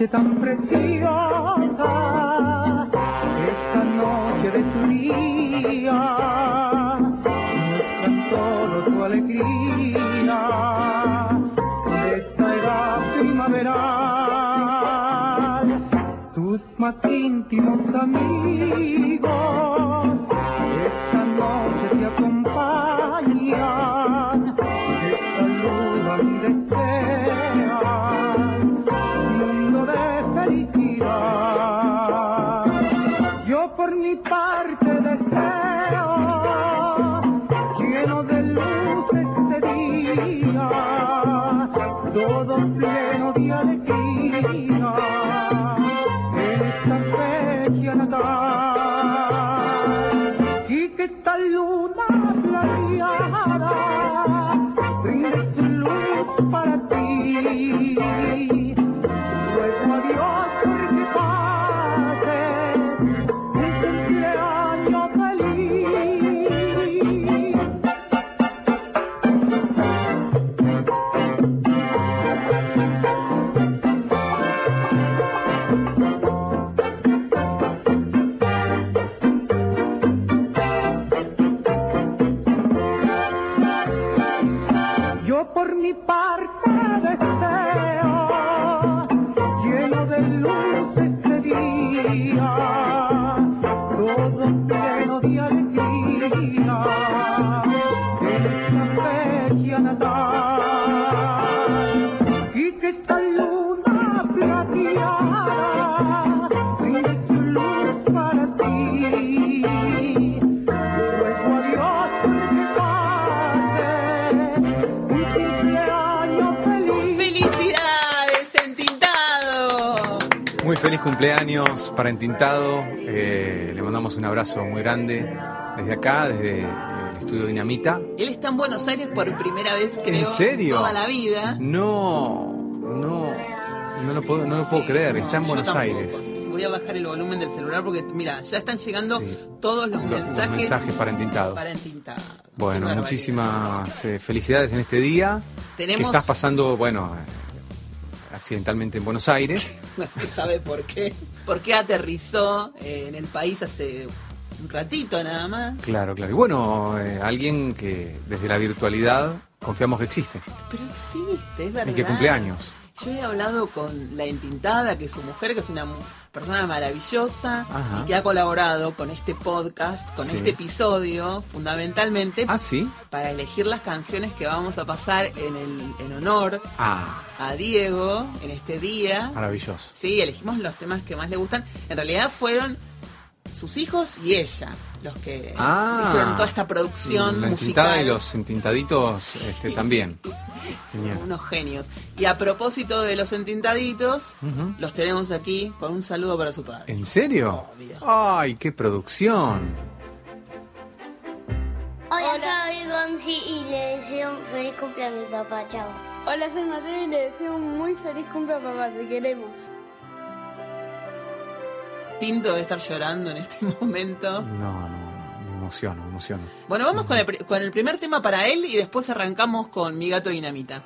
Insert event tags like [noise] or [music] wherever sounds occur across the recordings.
Noche tan preciosa, para Entintado. Eh, le mandamos un abrazo muy grande desde acá, desde el estudio Dinamita. Él está en Buenos Aires por primera vez, creo. ¿En serio? Toda la vida. No, no, no lo puedo, no lo puedo Sí, creer. no, Está en Buenos tampoco, Aires. sí. Voy a bajar el volumen del celular porque, mira, ya están llegando Sí. todos los, Los- los mensajes, mensajes para Entintado. para entintado. Bueno, muchísimas eh, felicidades en este día. Tenemos- Que estás pasando, bueno, eh, accidentalmente en Buenos Aires. [laughs] Nadie sabe por qué. ¿Por qué aterrizó eh, en el país hace un ratito nada más? Claro, claro. Y bueno, eh, alguien que desde la virtualidad confiamos que existe. Pero existe, es verdad. Y que cumpleaños. Yo he hablado con la entintada, que es su mujer, que es una persona maravillosa Ajá. y que ha colaborado con este podcast, con Sí. este episodio, fundamentalmente Ah, sí. para elegir las canciones que vamos a pasar en, el, en honor Ah, a Diego en este día. maravilloso. Sí, elegimos los temas que más le gustan. En realidad fueron sus hijos y ella los que Ah, hicieron toda esta producción La entintada musical. y los entintaditos este, también. Genial. Unos genios. Y a propósito de los entintaditos, los tenemos aquí con un saludo para su padre. ¿En serio? Obvio. ¡Ay, qué producción! Hola, soy Gonzi y le deseo un feliz cumpleaños a mi papá. Chao. Hola, soy Mateo y le deseo un muy feliz cumpleaños papá, te queremos. Pinto debe estar llorando en este [laughs] momento. No, no, no, me emociono, me emociono. Bueno, vamos con el, con el primer tema para él y después arrancamos con Mi Gato Dinamita.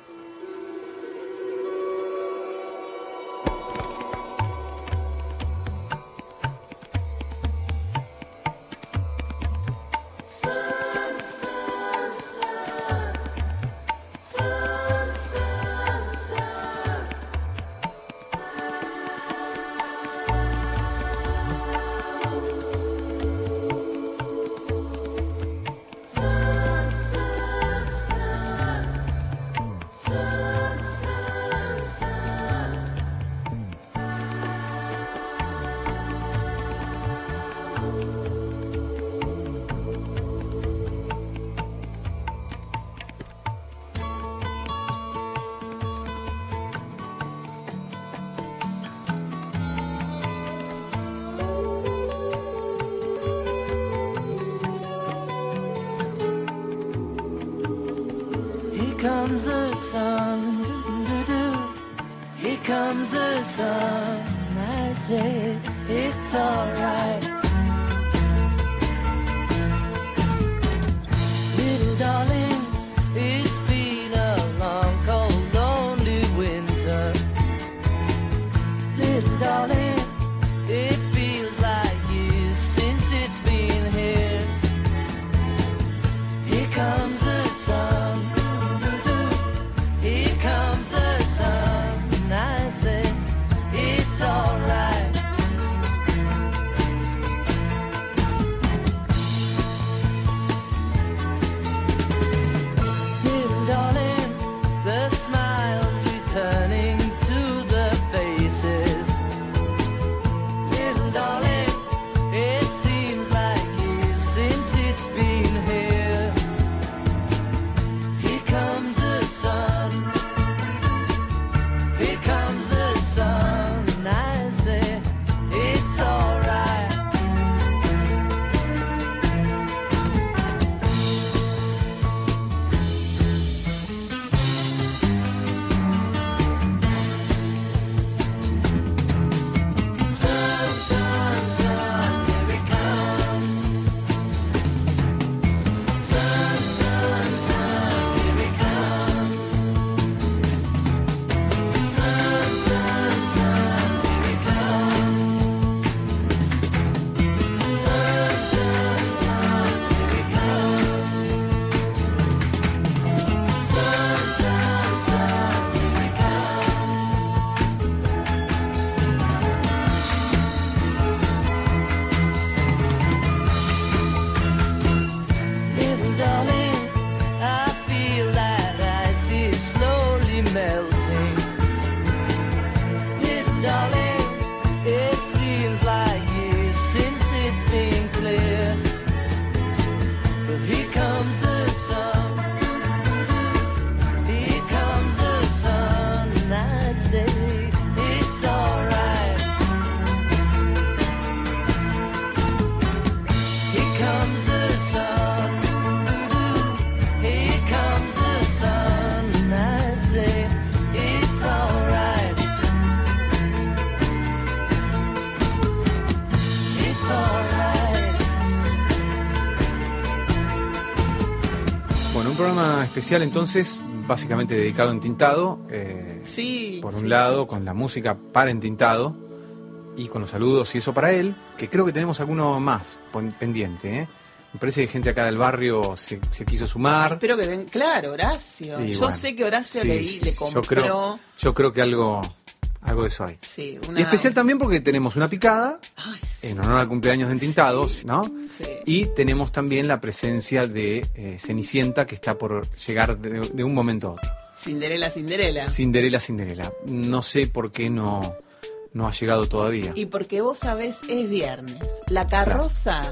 Especial entonces, básicamente dedicado a Entintado. eh, Sí. por un sí. lado, con la música para Entintado y con los saludos y eso para él, que creo que tenemos alguno más pendiente. ¿eh? Me parece que gente acá del barrio se, se quiso sumar. Espero que ven. Claro, Horacio. Y Yo bueno, sé que Horacio sí, le, compró. Yo creo, yo creo que algo, algo de eso hay. Sí, una. Y especial también porque tenemos una picada Ay, en honor al cumpleaños de Entintados, ¿no? Y tenemos también la presencia de eh, Cenicienta que está por llegar de, de un momento a otro. Cinderela, Cinderela. Cinderela, Cinderela. No sé por qué no, no ha llegado todavía. Y porque vos sabés, es viernes. La carroza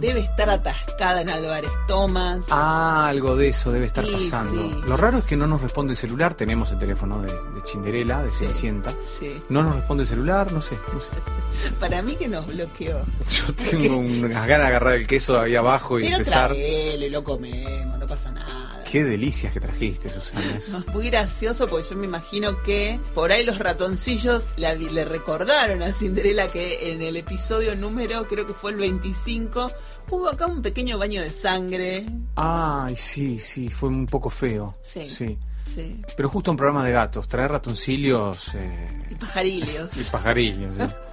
debe estar atascada en Álvarez Tomás. Ah, algo de eso debe estar Sí, pasando. sí. Lo raro es que no nos responde el celular. Tenemos el teléfono de, de Cinderela, de Cenicienta. Sí. No nos responde el celular, no sé, no sé. [laughs] Para mí que nos bloqueó. Yo [laughs] tengo unas ganas de agarrar el queso ahí abajo y Pero empezar. y lo comemos, no pasa nada. Qué delicias que trajiste, Susana. No, muy gracioso porque yo me imagino que por ahí los ratoncillos la le recordaron a Cinderela que en el episodio número, creo que fue el 25, hubo acá un pequeño baño de sangre. Ay, sí, sí, fue un poco feo. Sí. sí. Sí. Pero justo un programa de gatos, traer ratoncillos eh, Y pajarillos. y pajarillos. sí. [laughs]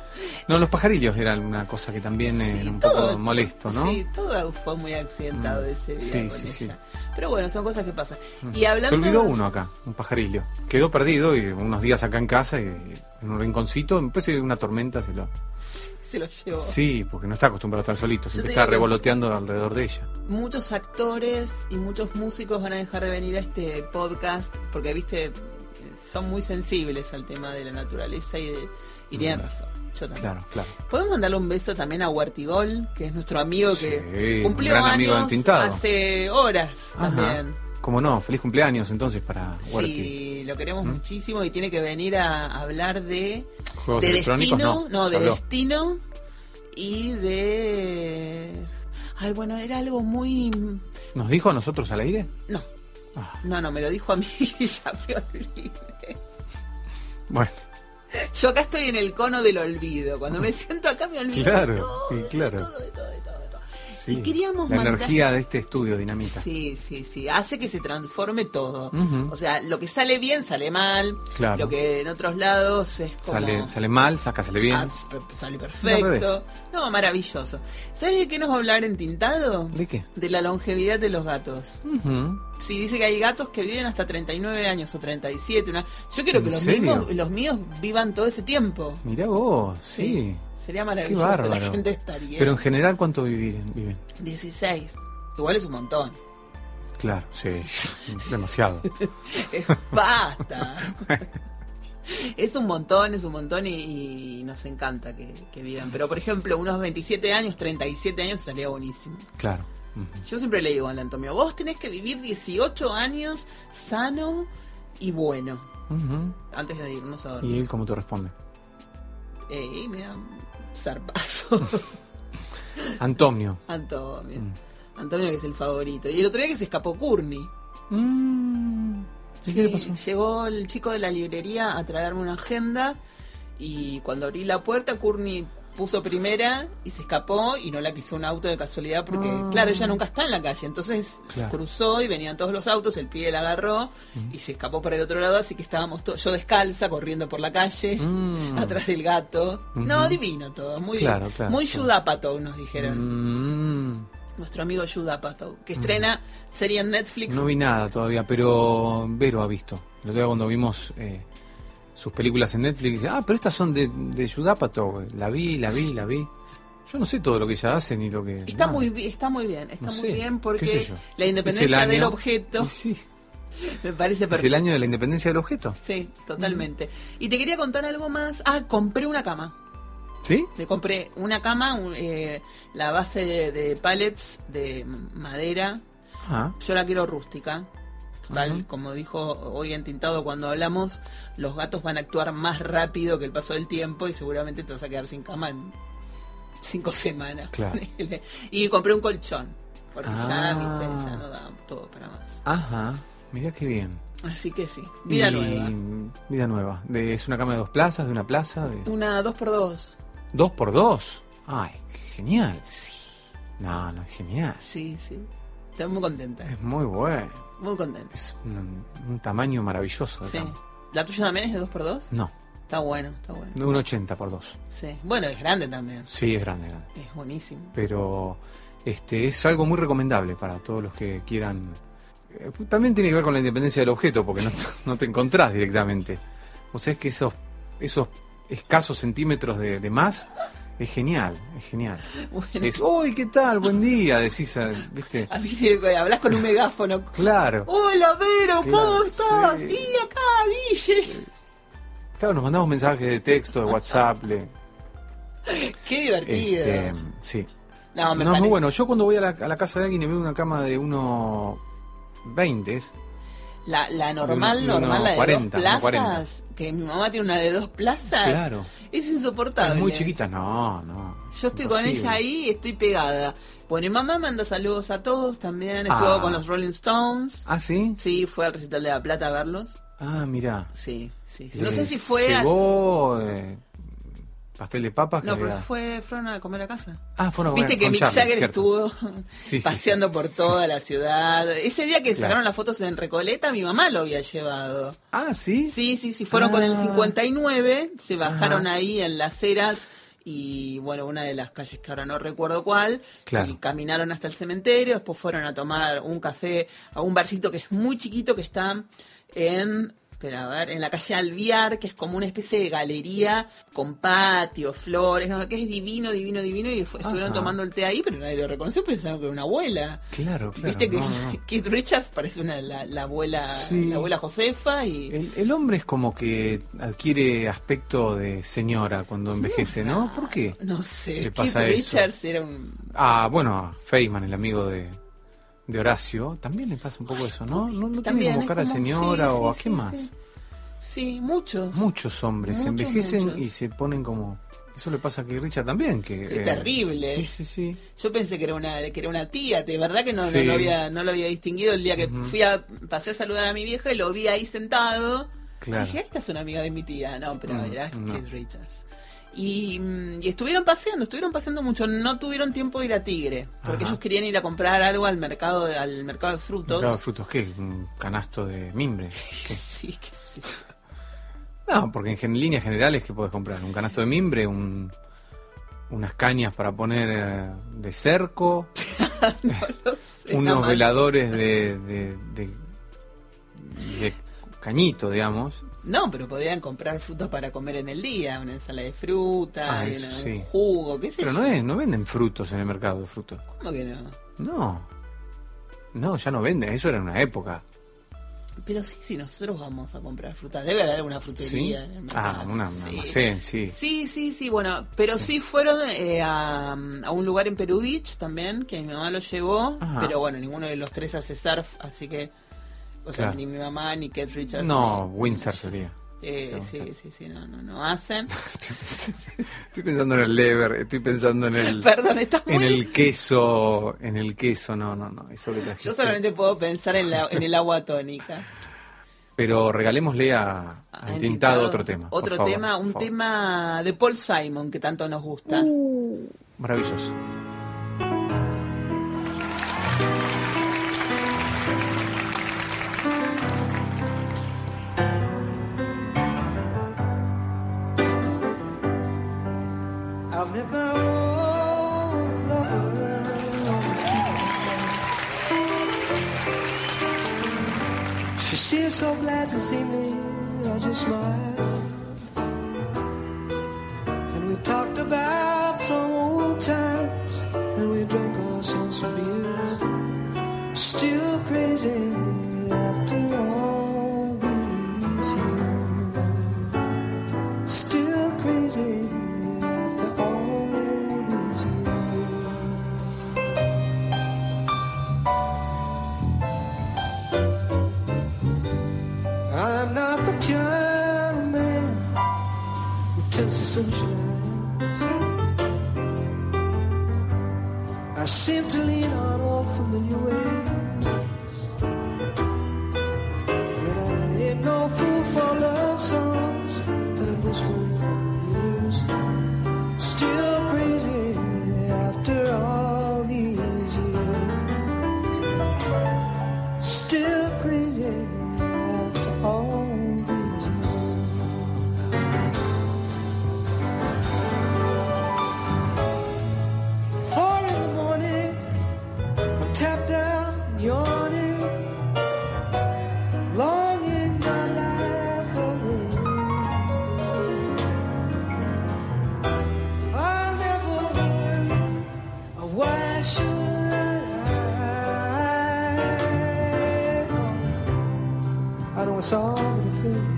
No, los pajarillos eran una cosa que también Sí, era un todo- poco molesto, ¿no? Sí, todo fue muy accidentado Mm. ese día Sí, con sí, ella. Pero bueno, son cosas que pasan. Y Se hablando olvidó uno acá, un pajarillo. Quedó perdido y unos días acá en casa y en un rinconcito, después de una tormenta se lo... [laughs] se lo llevó. Sí, porque no está acostumbrado a estar solito, siempre está revoloteando alrededor de ella. Muchos actores y muchos músicos van a dejar de venir a este podcast porque, viste, son muy sensibles al tema de la naturaleza y, de, y tienen razón. También. Claro, claro. Podemos mandarle un beso también a Huertigol, que es nuestro amigo que cumplió un gran amigo años Entintado. hace horas Ajá. también. Como no, feliz cumpleaños entonces para Huerti. Sí, lo queremos muchísimo y tiene que venir a hablar de, Juegos de electrónicos, destino, no, de habló. destino y de ay bueno era algo muy ¿Nos dijo a nosotros al aire? no Ah. no no me lo dijo a mí [laughs] y ya me olvidé. Bueno, Yo acá estoy en el cono del olvido. Cuando me siento acá me olvido Claro, de todo, claro. de todo, de todo, de todo. Sí. Y queríamos La mandar- energía de este estudio, Dinamita. Sí, sí, sí. Hace que se transforme todo. O sea, lo que sale bien sale mal. Claro. Lo que en otros lados es como... Sale, sale mal, saca, sale bien. Ah, sale perfecto. No, maravilloso. ¿Sabes de qué nos va a hablar en Tintado? ¿De qué? De la longevidad de los gatos. Ujú. Sí, dice que hay gatos que viven hasta 39 años o 37. Una... Yo quiero ¿En que los, mismos, los míos vivan todo ese tiempo. Mirá vos, sí. Sería Qué maravilloso. bárbaro. La gente estaría. Pero en general, ¿cuánto viven? viven? 16. Igual es un montón. Claro, sí. [laughs] Demasiado. [laughs] Basta. [laughs] Es un montón, es un montón y, y nos encanta que, que vivan. Pero, por ejemplo, unos 27 años, 37 años sería buenísimo. Claro. Yo siempre le digo al Antonio, vos tenés que vivir 18 años sano y bueno. Antes de irnos a ¿Y dormir. él cómo te responde? Eh, y me da zarpazo. [laughs] Antonio. Antonio. Mm. Antonio que es el favorito. Y el otro día que se escapó Courtney. Mm. ¿Y Sí, qué le pasó? Llegó el chico de la librería a traerme una agenda y cuando abrí la puerta, Courtney puso primera y se escapó y no la pisó un auto de casualidad porque, Ah. claro, ella nunca está en la calle. Entonces Claro. cruzó y venían todos los autos, el pibe la agarró y se escapó por el otro lado, así que estábamos todos, yo descalza, corriendo por la calle, Mm. [laughs] atrás del gato. No, divino todo, muy, Claro, claro, muy claro. Judapato, nos dijeron. Mm. Nuestro amigo Judapato, que estrena serie en Netflix. No vi nada todavía, pero Vero ha visto. El otro día cuando vimos eh, sus películas en Netflix, dice, ah, pero estas son de, de Judapato. La vi, la vi, la vi. Yo no sé todo lo que ella hace ni lo que... Está nada. muy, está muy bien, está No muy sé, bien porque la independencia del objeto Y sí, [laughs] me parece es el perfecto. año de la independencia del objeto. Sí, totalmente. Y te quería contar algo más. Ah, compré una cama. ¿Sí? Me compré una cama, un- eh, la base de, de pallets de madera. Ah, Yo la quiero rústica. Total, como dijo hoy en Tintado cuando hablamos, los gatos van a actuar más rápido que el paso del tiempo y seguramente te vas a quedar sin cama en cinco [laughs] semanas. Claro. Y compré un colchón, porque ya, Ah. viste, ya no da todo para más. Ajá, mirá qué bien. Así que sí, vida Y- nueva. Vida nueva. De, ¿Es una cama de dos plazas, de una plaza? De... Una dos por dos. ¿Dos por dos? Ay, genial. No, no, es genial. Sí, sí. Estoy muy contenta, Es muy bueno. Muy contenta. Es un, un tamaño maravilloso. de Sí. ¿La tuya también es de dos por dos? No, Está bueno, está bueno. de un 80 por dos. Sí. Bueno, es grande también. Sí, es grande, grande. Es buenísimo. Pero este es algo muy recomendable para todos los que quieran. Eh, También tiene que ver con la independencia del objeto, porque no, no te encontrás directamente. O sea, es que esos, esos escasos centímetros de, de más es genial, es genial. [laughs] Bueno. Es, uy, ¿qué tal? Buen día, decís, ¿viste? [laughs] A mí te- hablas con un megáfono. Claro. Hola, Vero, ¿cómo estás? sí. Y acá, Guille. [laughs] Claro, nos mandamos mensajes de texto, de WhatsApp. le- Qué divertido. este, sí. No, me No, es parece. muy bueno. Yo cuando voy a la, a la casa de alguien y veo una cama de 1,20 La, la normal, uno- normal, la de 40, dos uno 40. plazas. Que mi mamá tiene una de dos plazas. Claro. Es insoportable. Es muy chiquita, no, no. Yo estoy con ella ahí y estoy pegada. Bueno, mi mamá manda saludos a todos también. Estuvo Ah. con los Rolling Stones. Ah, sí. Sí, fue al recital de La Plata a verlos. Ah, mira. Sí, sí. sí. No sé si fue. Llegó eh, pastel de papas. No, pero fue, fueron a comer a casa. Ah, fueron a comer Viste que Mick Charlie, Jagger cierto. estuvo Sí, sí, paseando sí, por toda la ciudad. Ese día que Claro. sacaron las fotos en Recoleta, mi mamá lo había llevado. Ah, sí. Sí, sí, sí, fueron con el Ah. 59, se bajaron Ajá. ahí en las eras y bueno, una de las calles que ahora no recuerdo cuál, Claro. y caminaron hasta el cementerio, después fueron a tomar un café a un barcito que es muy chiquito que está en Espera, a ver, en la calle Alviar, que es como una especie de galería con patio, flores, ¿no? que es divino, divino, divino, y fue- estuvieron tomando el té ahí, pero nadie lo reconoció, pensaron que era una abuela. Claro, claro. Viste que [laughs] no. Keith Richards parece una, la, la abuela, Sí. la abuela Josefa y... El, el hombre es como que adquiere aspecto de señora cuando envejece, ¿no? ¿Por qué? No sé, ¿Qué pasa Keith eso? Richards era un... Ah, bueno, Feynman, el amigo de, de Horacio, también le pasa un poco eso, ¿no? No, no tiene como cara de como- señora sí, o a qué sí, más. sí. Muchos. Muchos hombres se Muchos, envejecen muchos. y se ponen como... Eso le pasa a Keith Richard también, que... Qué terrible. Sí, sí, sí. Yo pensé que era una que era una tía, de verdad que no, no lo había no lo había distinguido el día que fui a pasé a saludar a mi vieja y lo vi ahí sentado. Claro. Dije, esta es una amiga de mi tía, no, pero Mm, era no. Keith Richards. Y, mm, y estuvieron paseando, estuvieron paseando mucho, no tuvieron tiempo de ir a Tigre, porque Ajá. ellos querían ir a comprar algo al mercado de- al mercado de frutos. Mercado de frutos, ¿qué? Un canasto de mimbre. [laughs] ¿Qué? Sí, que sí. No, porque en líneas generales, ¿qué puedes comprar? Un canasto de mimbre, un, unas cañas para poner eh, de cerco, [laughs] No sé, unos veladores de, de, de- de cañito, digamos. No, pero podían comprar frutas para comer en el día, una ensalada de fruta, Ah, una- sí. un jugo, qué sé Pero yo. no, es, no venden frutos en el mercado de frutos. ¿Cómo que no? No. No, ya no venden. Eso era en una época. Pero sí, si nosotros vamos a comprar frutas, debe haber alguna frutería ¿Sí? en el mercado. Ah, una, un Sí. almacén, sí. Sí, sí, sí, bueno, pero sí, fueron eh, a, a un lugar en Perú Beach también, que mi mamá lo llevó, Ajá. pero bueno, ninguno de los tres hace surf, así que, o sea, Claro. ni mi mamá ni Kate Richards. No, ni- Windsor sería. Eh, Sí, sí, sí, sí, no, no, no hacen. [laughs] Estoy pensando, en el lever, estoy pensando en el, [laughs] Perdón, estás muy... en el queso, en el queso, no, no, no, eso que. Yo solamente puedo pensar en, la, en el agua tónica. Pero regalémosle a, tintado Tintado, otro tema. Otro favor, tema, un tema de Paul Simon que tanto nos gusta. Maravilloso. So glad to see me, I just smiled. a song to.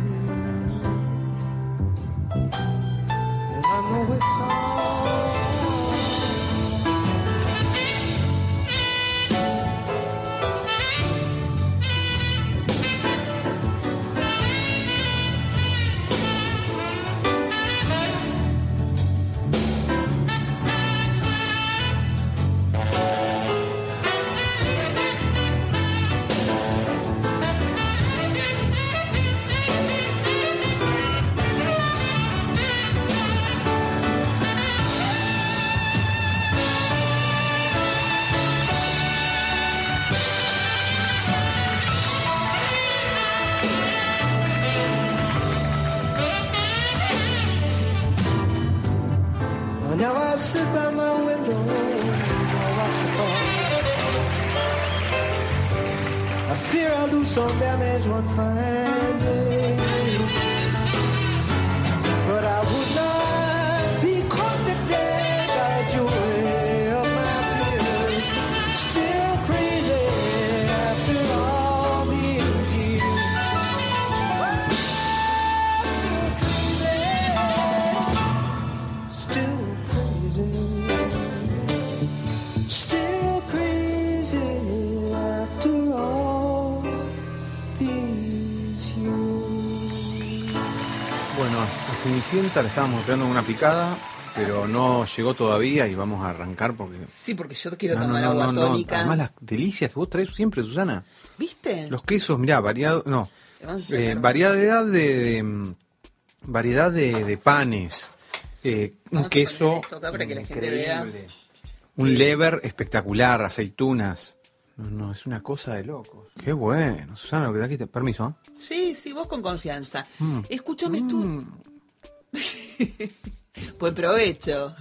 Cenicienta le estábamos esperando una picada, pero no llegó todavía y vamos a arrancar porque... Sí, porque yo quiero No, tomar no, agua no, tónica. Además las delicias que vos traes siempre, Susana. ¿Viste? Los quesos, mirá, variado, no, eh, variedad de, de, mm, variedad de, de panes, eh, un queso para que la gente vea. un lever espectacular, aceitunas. No, no, es una cosa de locos. Qué bueno, Susana, lo que te permiso. ¿eh? Sí, sí, vos con confianza. Mm. Escúchame tú. [laughs] Pues provecho.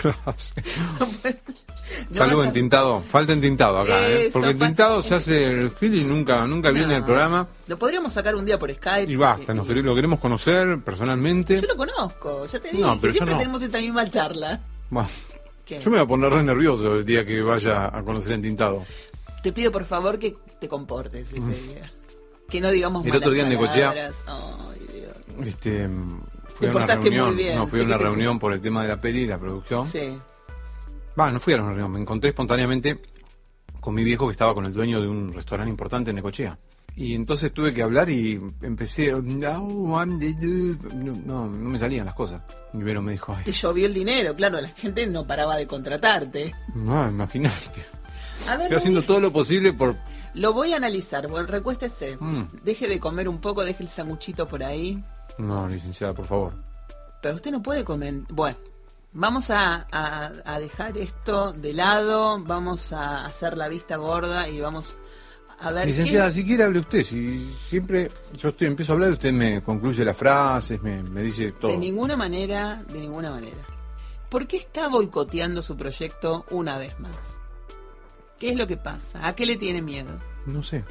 No [laughs] Salud vas a- entintado, falta entintado acá, ¿eh? Porque entintado se hace el feel y nunca, nunca viene el programa. Lo podríamos sacar un día por Skype. Y basta, nos Y- quere- lo queremos conocer personalmente. Yo lo conozco, ya te dije. No, pero siempre tenemos esta misma charla. Yo me voy a poner re nervioso el día que vaya a conocer entintado. Te pido por favor que te comportes ese día. Que no digamos. El otro día en Necochea-. Este, fui a una portaste muy reunión, bien, no, fui a una te- reunión por el tema de la peli y la producción. Sí. Va, no fui a la reunión, me encontré espontáneamente con mi viejo que estaba con el dueño de un restaurante importante en Necochea. Y entonces tuve que hablar y empecé. No, no, no me salían las cosas. Y Vero me dijo, Te llovió el dinero, claro, la gente no paraba de contratarte. no, imagínate. Ver, Estoy haciendo todo lo posible por. lo voy a analizar. Bueno, recuéstese. Mm. Deje de comer un poco, deje el sanguchito por ahí. No, licenciada, por favor. Pero usted no puede comer. Bueno, vamos a, a- a dejar esto de lado, vamos a hacer la vista gorda y vamos a ver. Licenciada, qué- si quiere hable usted. Si siempre yo estoy empiezo a hablar, usted me concluye las frases, me, me dice todo. De ninguna manera, de ninguna manera. ¿Por qué está boicoteando su proyecto una vez más? ¿Qué es lo que pasa? ¿A qué le tiene miedo? No sé.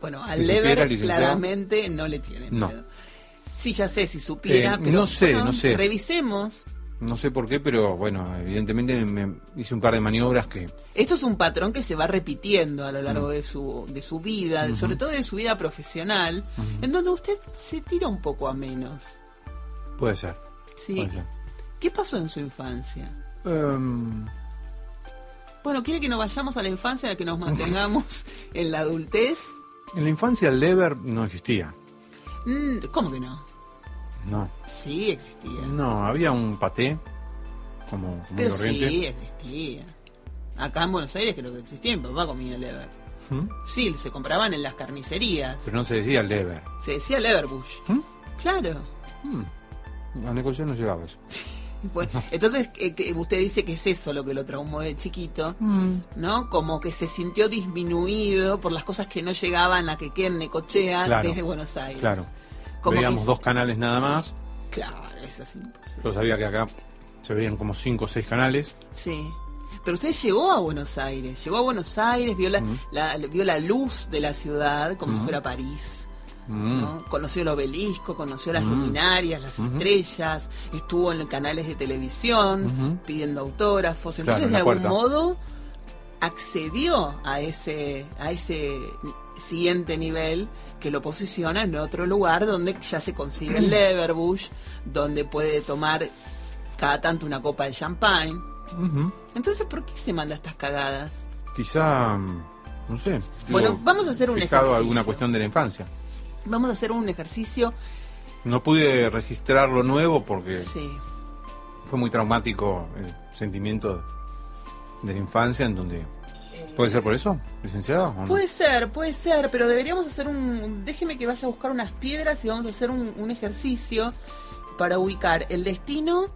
Bueno, al Si Lever claramente no le tiene No. Sí, ya sé, si supiera, Eh, pero no sé, bueno, no sé. revisemos. No sé por qué, pero bueno, evidentemente me hice un par de maniobras que. Esto es un patrón que se va repitiendo a lo Mm. largo de su de su vida, sobre todo de su vida profesional, en donde usted se tira un poco a menos. Puede ser. ¿sí? Puede ser. ¿Qué pasó en su infancia? Em, Bueno, ¿quiere que nos vayamos a la infancia, que nos mantengamos [laughs] en la adultez? en la infancia el lever no existía. Mm, ¿Cómo que no? No. Sí, existía. No, había un paté como Pero corriente. sí, existía. Acá en Buenos Aires creo que existía. Mi papá comía lever. ¿Mm? Sí, se compraban en las carnicerías. Pero no se decía lever. Se decía leverbush. ¿Mm? Claro. A Necochea no llegaba eso. [laughs] Bueno, entonces, eh, usted dice que es eso lo que lo traumó de chiquito, ¿no? Como que se sintió disminuido por las cosas que no llegaban a que queden Necochea Claro. desde Buenos Aires. Claro. Como Veíamos dos canales nada más. Claro, eso es imposible. Yo sabía que acá se veían como cinco o seis canales. Sí. Pero usted llegó a Buenos Aires, llegó a Buenos Aires, vio la, la- vio la luz de la ciudad como si fuera París. Mm. ¿no? Conoció el obelisco, conoció las luminarias, las estrellas, estuvo en canales de televisión pidiendo autógrafos. Claro, Entonces, en de algún modo, accedió a ese, a ese siguiente nivel que lo posiciona en otro lugar donde ya se consigue el Leverbush, donde puede tomar cada tanto una copa de champagne. Entonces, ¿por qué se manda estas cagadas? Quizá, mm, no sé. Bueno, vamos a hacer un fijado ejercicio. alguna cuestión de la infancia. Vamos a hacer un ejercicio. No pude registrar lo nuevo porque Sí. fue muy traumático el sentimiento de la infancia en donde... ¿Puede ser por eso, licenciado? no? Puede ser, puede ser, pero deberíamos hacer un... Déjeme que vaya a buscar unas piedras y vamos a hacer un, un ejercicio para ubicar el destino,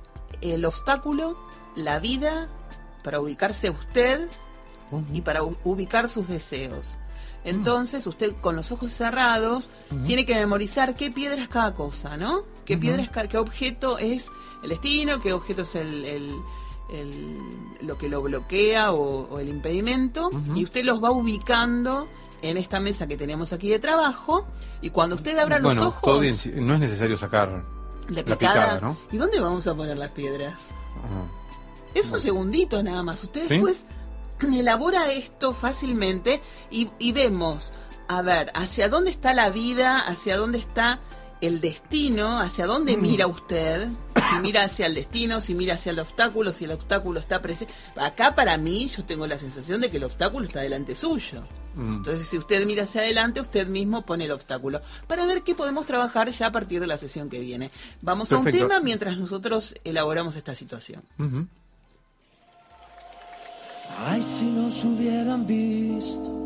el obstáculo, la vida, para ubicarse usted y para ubicar sus deseos. Entonces, usted con los ojos cerrados tiene que memorizar qué piedra es cada cosa, ¿no? ¿Qué piedra es qué objeto es el destino, qué objeto es el, el- el- lo que lo bloquea o, o el impedimento, y usted los va ubicando en esta mesa que tenemos aquí de trabajo, y cuando usted abra los ojos, todo bien, si- no es necesario sacar la la picada. ¿y dónde vamos a poner las piedras? Ajá. Es un segundito nada más. Usted ¿Sí? después [clears throat] elabora esto fácilmente y, y vemos, a ver, hacia dónde está la vida, hacia dónde está el destino, hacia dónde mira usted, si mira hacia el destino, si mira hacia el obstáculo, si el obstáculo está presente. Acá para mí yo tengo la sensación de que el obstáculo está delante suyo. Mm. Entonces, si usted mira hacia adelante, usted mismo pone el obstáculo. Para ver qué podemos trabajar ya a partir de la sesión que viene. Vamos a un tema mientras nosotros elaboramos esta situación. Ay, si nos hubieran visto,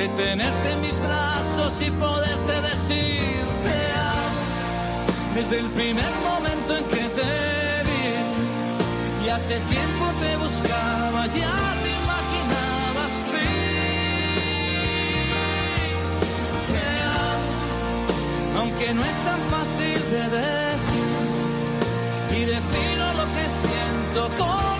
de tenerte en mis brazos y poderte decir te amo desde el primer momento en que te vi. Y hace tiempo te buscaba, ya te imaginaba así. Te amo, aunque no es tan fácil de decir y defino lo que siento con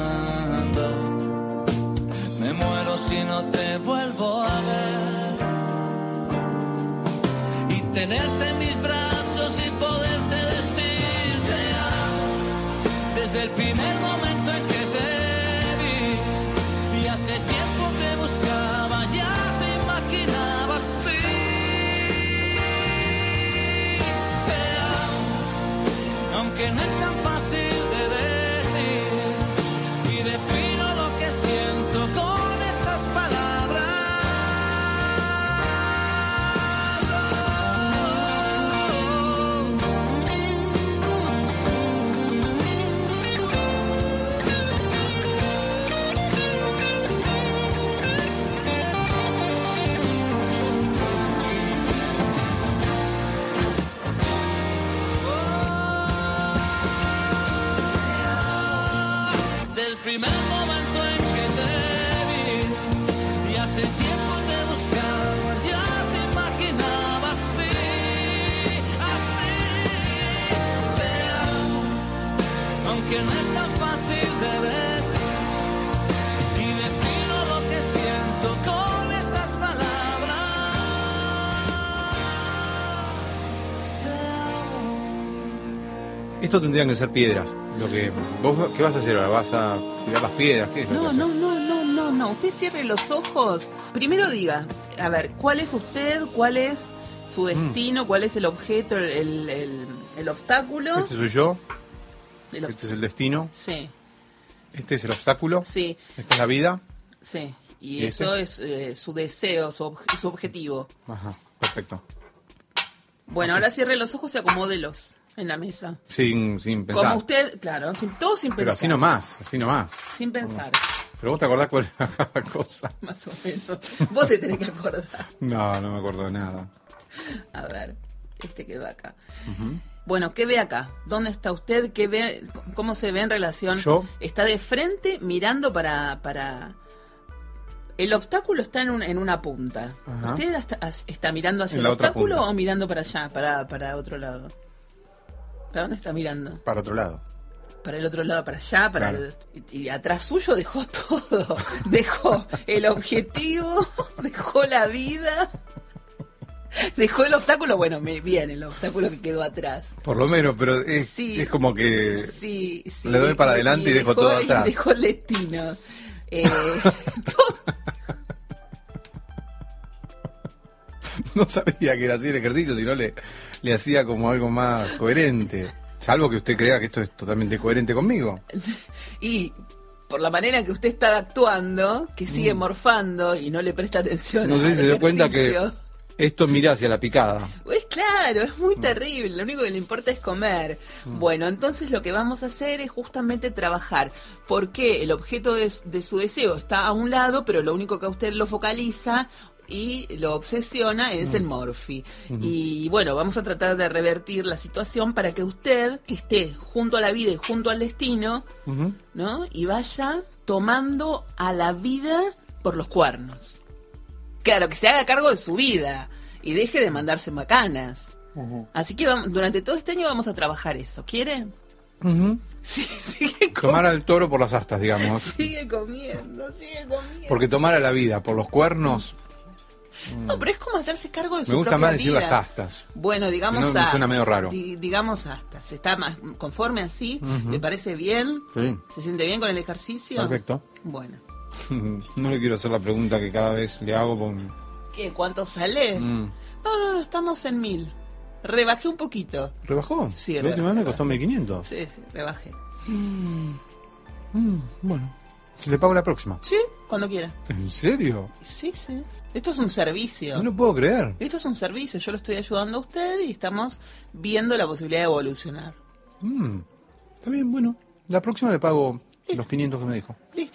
Muero si no te vuelvo a ver. Y tenerte en mis brazos y poderte decir te amo desde el primer momento en que te vi. Y hace tiempo te buscaba, ya te imaginaba así. Te amo, aunque no es tan primer momento en que te vi. Y hace tiempo te buscaba, ya te imaginaba así, así. Te amo, aunque no es tan fácil de ver. Esto tendrían que ser piedras. Lo que vos qué vas a hacer ahora? ¿Vas a tirar las piedras? ¿Qué es lo que No, no, no, no, no, no. Usted cierre los ojos. Primero diga, a ver, ¿cuál es usted? ¿Cuál es su destino? ¿Cuál es el objeto, el, el- el- el obstáculo? Este soy yo, este es el destino, Sí, este es el obstáculo, sí, esta es la vida. sí. Y ¿Y eso es eh, su deseo, su, ob- su objetivo. Ajá, perfecto. Bueno, ahora cierre los ojos y acomódelos en la mesa. Sin, sin pensar. Como usted, claro, sin, todo sin Pero pensar. así nomás, así nomás. Sin pensar, Pero vos te acordás cuál era cada [laughs] cosa. más o menos. Vos te tenés que acordar. No, no me acuerdo de nada. A ver, este que va acá. Bueno, ¿qué ve acá? ¿Dónde está usted? ¿Qué ve? ¿Cómo se ve en relación? Yo. Está de frente mirando para... para... El obstáculo está en, un- en una punta. Ajá. ¿Usted está mirando hacia En el obstáculo punta. o mirando para allá, para, para otro lado? ¿Para dónde está mirando? Para otro lado. Para el otro lado, para allá, para Claro. el- y, y atrás suyo dejó [laughs] todo. Dejó el objetivo, [laughs] dejó la vida, dejó el obstáculo. Bueno, me bien el obstáculo que quedó atrás. Por lo menos, pero es, Sí. es como que... Sí, sí. le doy para adelante y dejo todo y atrás. dejó el destino. Eh, [laughs] todo- [laughs] No sabía que era así el ejercicio, sino le, le hacía como algo más coherente. Salvo que usted crea que esto es totalmente coherente conmigo. [laughs] y por la manera en que usted está actuando, que sigue morfando y no le presta atención. Mm. No sé si se dio cuenta que esto mira hacia la picada. Pues claro, es Mm. muy terrible, lo único que le importa es comer. Bueno, entonces lo que vamos a hacer es justamente trabajar, porque el objeto de, de su deseo está a un lado, pero lo único que a usted lo focaliza y lo obsesiona es Mm. el Morphy. Y bueno, vamos a tratar de revertir la situación para que usted esté junto a la vida y junto al destino. ¿no? Y vaya tomando a la vida por los cuernos. Claro, que se haga cargo de su vida y deje de mandarse macanas. Así que vamos, durante todo este año vamos a trabajar eso. ¿Quiere? [laughs] Sí, sigue, Tomar al toro por las astas, digamos. sigue comiendo, sigue comiendo. Porque tomar a la vida por los cuernos, No, pero es como hacerse cargo de su me gusta propia más decir vida. las astas. Bueno, digamos Si no, me a- suena medio raro. di- digamos hasta. ¿Se está más conforme así? ¿Le parece bien? Sí. ¿Se siente bien con el ejercicio? Perfecto. Bueno. [laughs] No le quiero hacer la pregunta que cada vez le hago con... ¿Qué? ¿Cuánto sale? Mm. No, no, no, estamos en mil. Rebajé un poquito. ¿Rebajó? Sí, La última vez me costó 1500. Sí, sí, rebajé. Mm, bueno, se le pago la próxima. Sí, cuando quiera. ¿En serio? Sí, sí. Esto es un servicio. No lo puedo creer. Esto es un servicio. Yo lo estoy ayudando a usted y estamos viendo la posibilidad de evolucionar. Mm, Está bien, bueno. La próxima le pago los 500 que me dijo. Listo.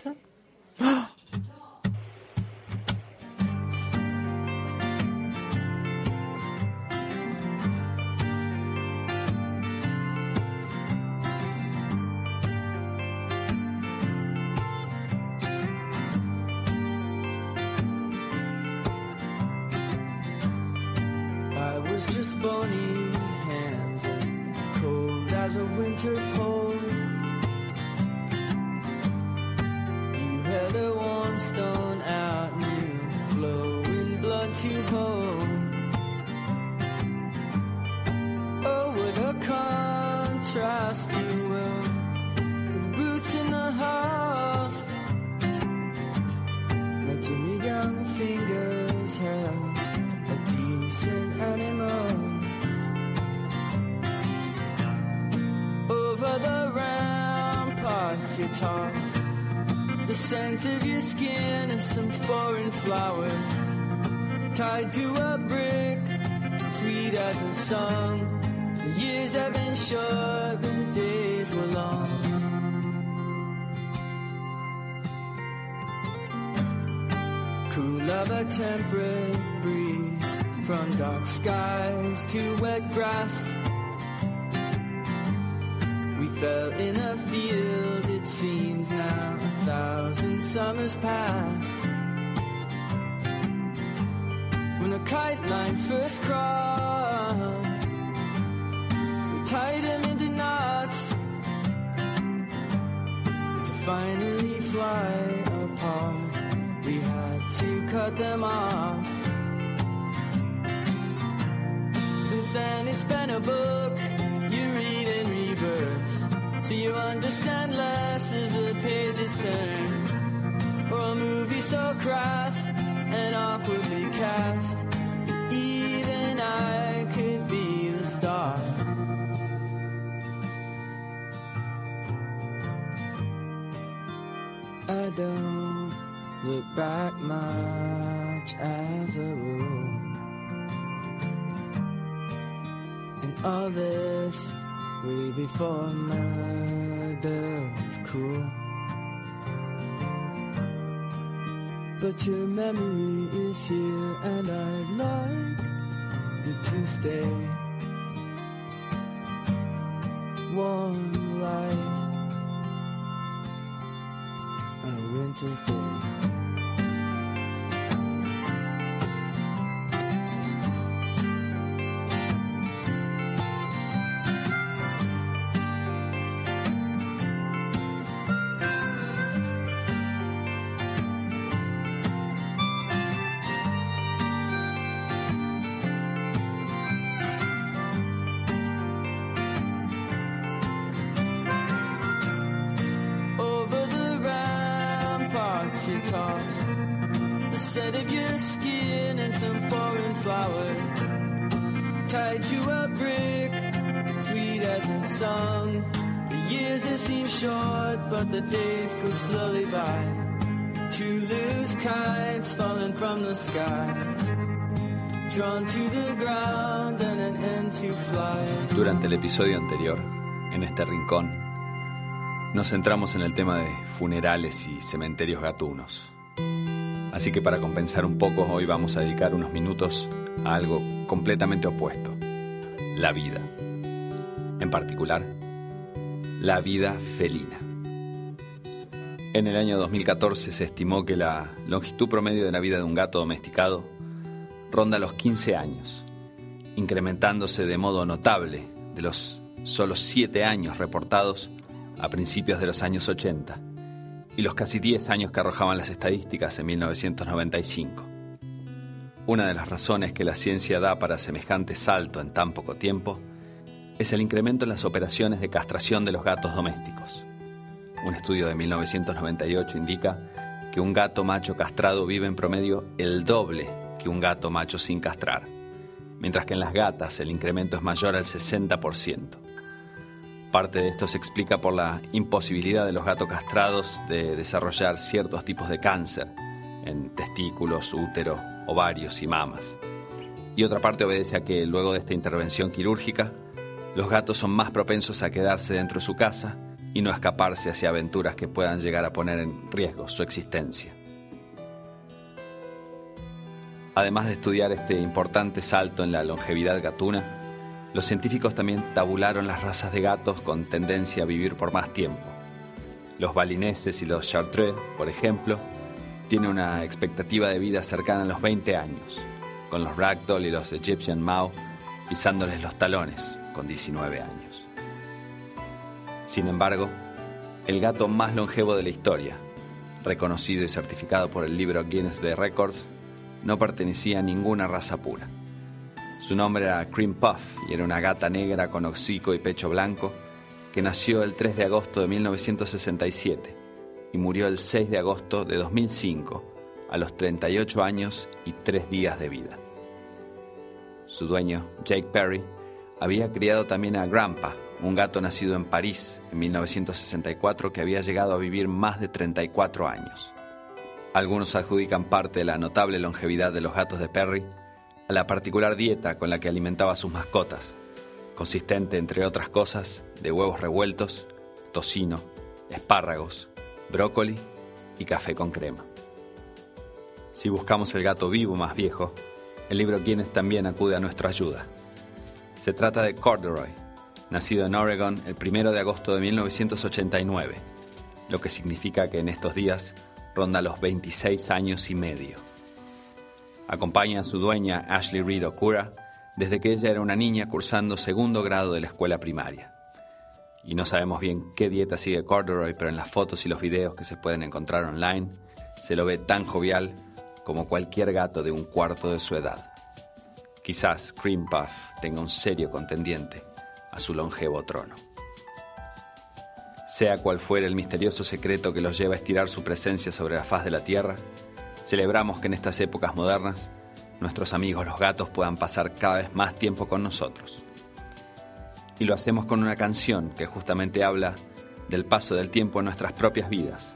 The years short, but the days go slowly by. Two loose kites falling from the sky, drawn to the ground and an end to. Durante el episodio anterior, en este rincón, nos centramos en el tema de funerales y cementerios gatunos. Así que para compensar un poco, hoy vamos a dedicar unos minutos a algo completamente opuesto, la vida. En particular, la vida felina. En el año 2014 se estimó que la longitud promedio de la vida de un gato domesticado ronda los 15 años, incrementándose de modo notable de los solo 7 años reportados a principios de los años 80 y los casi 10 años que arrojaban las estadísticas en 1995. Una de las razones que la ciencia da para semejante salto en tan poco tiempo es el incremento en las operaciones de castración de los gatos domésticos. Un estudio de 1998 indica que un gato macho castrado vive en promedio el doble que un gato macho sin castrar, mientras que en las gatas el incremento es mayor al 60%. Parte de esto se explica por la imposibilidad de los gatos castrados de desarrollar ciertos tipos de cáncer en testículos, útero, ovarios y mamas. Y otra parte obedece a que luego de esta intervención quirúrgica, los gatos son más propensos a quedarse dentro de su casa y no escaparse hacia aventuras que puedan llegar a poner en riesgo su existencia. Además de estudiar este importante salto en la longevidad gatuna, los científicos también tabularon las razas de gatos con tendencia a vivir por más tiempo. Los balineses y los chartreux, por ejemplo, tienen una expectativa de vida cercana a los 20 años, con los ragdoll y los Egyptian Mau pisándoles los talones con 19 años. Sin embargo, el gato más longevo de la historia, reconocido y certificado por el libro Guinness de Records, no pertenecía a ninguna raza pura. Su nombre era Cream Puff y era una gata negra con hocico y pecho blanco que nació el 3 de agosto de 1967 y murió el 6 de agosto de 2005 a los 38 años y 3 días de vida. Su dueño, Jake Perry, había criado también a Grandpa, un gato nacido en París en 1964 que había llegado a vivir más de 34 años. Algunos adjudican parte de la notable longevidad de los gatos de Perry a la particular dieta con la que alimentaba a sus mascotas, consistente, entre otras cosas, de huevos revueltos, tocino, espárragos, brócoli y café con crema. Si buscamos el gato vivo más viejo, el libro Guinness también acude a nuestra ayuda. Se trata de Corduroy, nacido en Oregon el 1 de agosto de 1989, lo que significa que en estos días ronda los 26 años y medio. Acompaña a su dueña Ashley Reed Okura desde que ella era una niña cursando segundo grado de la escuela primaria. Y no sabemos bien qué dieta sigue Corduroy, pero en las fotos y los videos que se pueden encontrar online se lo ve tan jovial como cualquier gato de un cuarto de su edad. Quizás Cream Puff tenga un serio contendiente a su longevo trono. Sea cual fuera el misterioso secreto que los lleva a estirar su presencia sobre la faz de la Tierra, celebramos que en estas épocas modernas nuestros amigos los gatos puedan pasar cada vez más tiempo con nosotros. Y lo hacemos con una canción que justamente habla del paso del tiempo en nuestras propias vidas,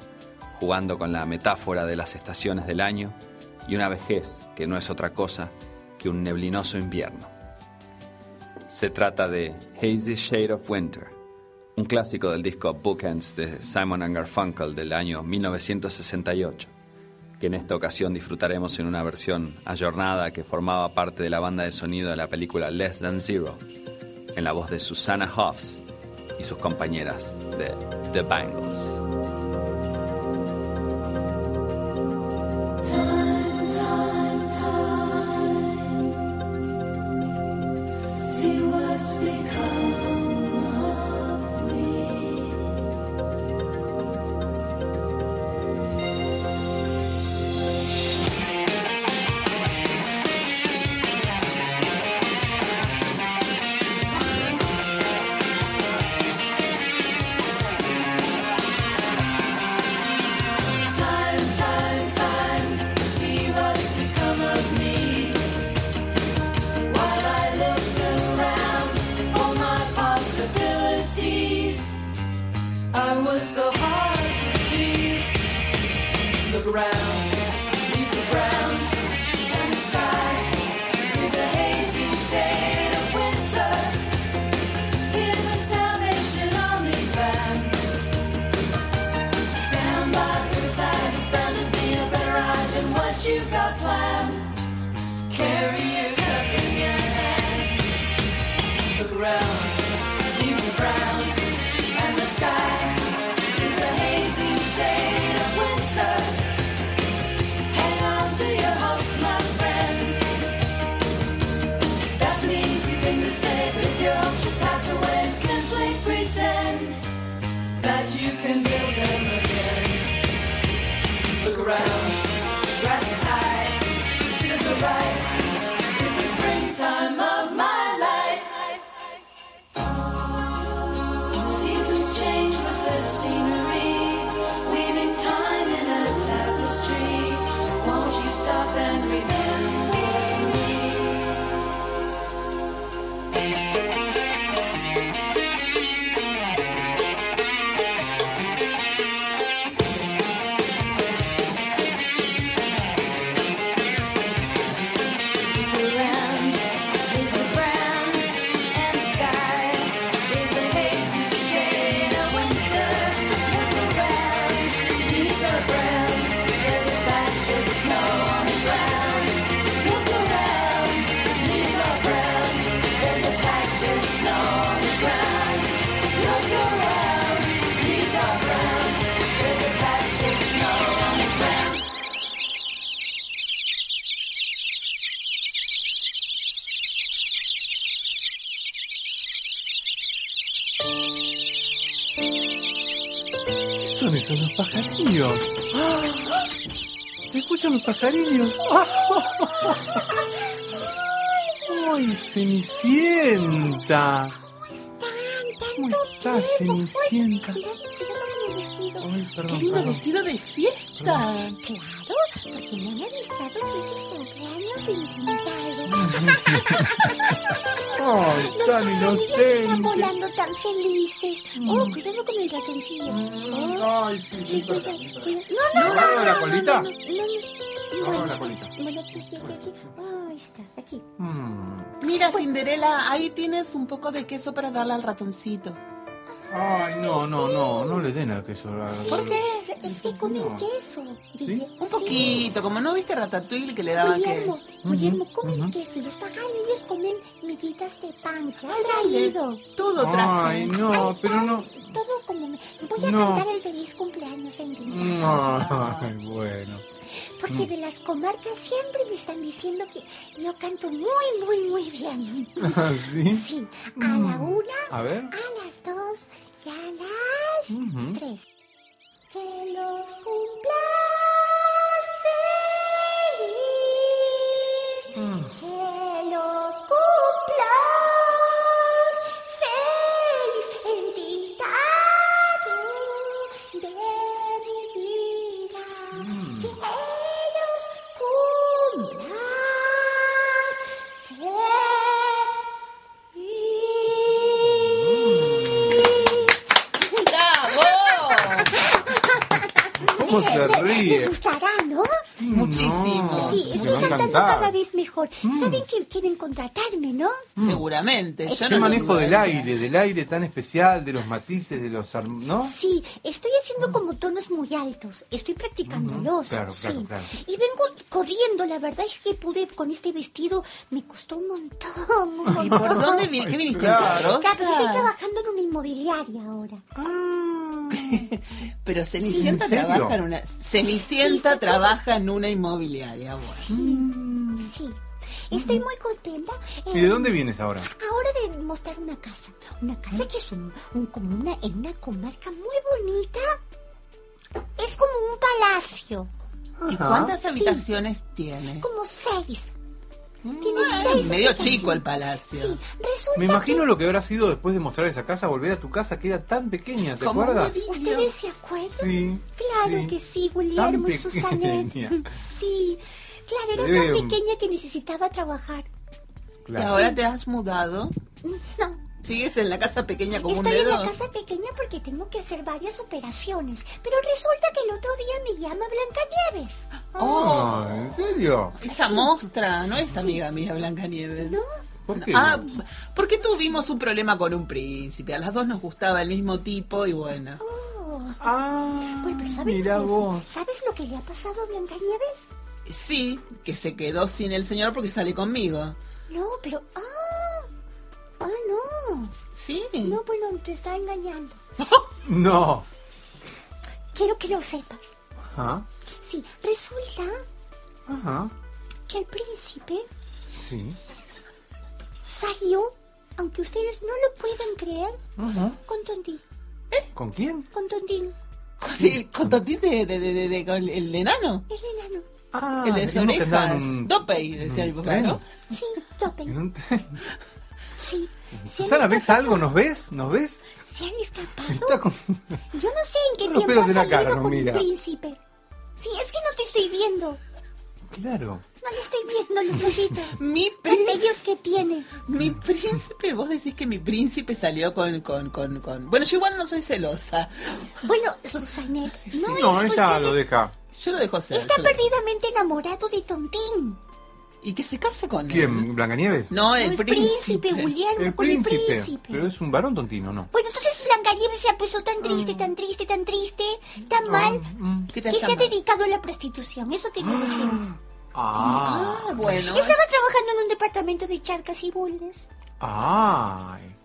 jugando con la metáfora de las estaciones del año y una vejez que no es otra cosa que un neblinoso invierno. Se trata de Hazy Shade of Winter, un clásico del disco Bookends de Simon Garfunkel del año 1968, que en esta ocasión disfrutaremos en una versión ayornada que formaba parte de la banda de sonido de la película Less Than Zero, en la voz de Susanna Hoffs y sus compañeras de The Bangles. Los pajarillos? ¡Ay, Cenicienta! ¿Cómo estás, Cenicienta? Ay, Qué perdón, lindo perdón. vestido de fiesta. Claro, porque me han avisado que es el cumpleaños de Intintaro. [laughs] Ay, tan Están inocente. volando tan felices. Oh, cuidado con el ratoncillo. Oh, Ay, sí, sí, perdón. No, no, No, no, no, la no, colita. No, no, no, no. La colita. Bueno, aquí, aquí, aquí, aquí. Oh, está, aquí. Mm. Mira, Cinderela, ahí tienes un poco de queso para darle al ratoncito. Ay, no, no, no, no le den al queso. ¿Por qué? es que comen queso. Guillermo. Un poquito, como no viste Ratatouille que le daban que... Guillermo, Guillermo, comen queso y los pajarillos comen miguitas de pan que has traído. Todo Ay, no, pero no. Todo como me... Voy a No. cantar el feliz cumpleaños en. No, ay, bueno. Porque de las comarcas siempre me están diciendo que yo canto muy, muy, muy bien. ¿Ah, ¿Sí? Sí, a la una, A ver. a las dos y a las tres. Que los cumplas feliz. Mm. Que se Me Muchísimo. Sí, estoy cantando cada vez mejor. Saben que quieren contratarme, ¿no? Seguramente. Yo no manejo del aire, del aire tan especial, de los matices, de los... ¿No? Sí, estoy haciendo como tonos muy altos. Estoy practicándolos. Claro, sí. claro, claro. Y vengo corriendo. La verdad es que pude con este vestido. Me costó un montón. Un montón. ¿Y por dónde vi- qué viniste en Claro. Claro, estoy trabajando en una inmobiliaria ahora. [laughs] Pero Cenicienta trabaja en una... Cenicienta sí. trabaja en una inmobiliaria. Bueno. Sí. Estoy muy contenta. ¿Y Eh, de dónde vienes ahora? Ahora de mostrar una casa. Una casa que es un, un- como una, en una comarca muy bonita. Es como un palacio. ¿Y Ajá. cuántas Sí. habitaciones tiene? Como seis. Tiene seis. medio chico el palacio. Sí, resulta Me imagino lo que habrá sido después de mostrar esa casa, volver a tu casa que era tan pequeña, ¿te Como acuerdas? ¿Ustedes se acuerdan? Sí. Claro sí. que sí, Guillermo y Tan Susanet. pequeña. [laughs] Sí. Claro, era Debe- tan pequeña que necesitaba trabajar. ¿Y Claro. ahora te has mudado? No, ¿Sigues en la casa pequeña como Estoy un en dedo? la casa pequeña porque tengo que hacer varias operaciones. Pero resulta que el otro día me llama Blancanieves. Oh, Ah, ¿En serio? esa mostra no es amiga mía, Blancanieves. ¿No? ¿Por qué? Ah, porque tuvimos un problema con un príncipe. A las dos nos gustaba el mismo tipo y bueno. Oh. Ah, Bueno, pero ¿sabes, mira lo que- vos. ¿sabes lo que le ha pasado a Blancanieves? Sí, que se quedó sin el señor porque sale conmigo. No, pero... ¡Ah! ¡Ah, no! Sí. No, bueno, te está engañando. [laughs] No. Quiero que lo sepas. Ajá, Sí, resulta ajá, que el príncipe sí. salió, aunque ustedes no lo puedan creer, Ajá. con Tontín. ¿Con quién? Con Tontín, ¿Con el con Totín de, de, de, de- con el enano? el enano. Ah, el de orejas. un- Dopey, decía mi papá. ¿no? Sí, Tope. Sí. Se Susana, ¿ves escapado. algo? ¿Nos ves? ¿Nos ves? ¿Se han escapado? Está con... Yo no sé en qué Con los tiempo pelos ha en la salido cara, con no mira. un príncipe. Sí, es que no te estoy viendo. Claro. No le estoy viendo los ojitos. [laughs] Mi príncipe. bellos que tiene. Mi príncipe, vos decís que mi príncipe salió con, con, con, con... Bueno, yo igual no soy celosa. Bueno, Susanet, no, No, es ella cuestión lo de- deja. Yo lo dejo ser. Está perdidamente enamorado de Tontín. Y que se case con él. ¿Quién? ¿Blancanieves? No, No el es príncipe. príncipe, Guillermo, El con príncipe. el príncipe. Pero es un varón tontino, ¿no? Bueno, entonces Blancanieves se ha puesto tan Mm. triste, tan triste, tan triste, tan mal, ¿Qué te que se ha llama? dedicado a la prostitución. Eso quería decirles. Ah. Ah, bueno. Estaba trabajando en un departamento de charcas y bulnes. Ay.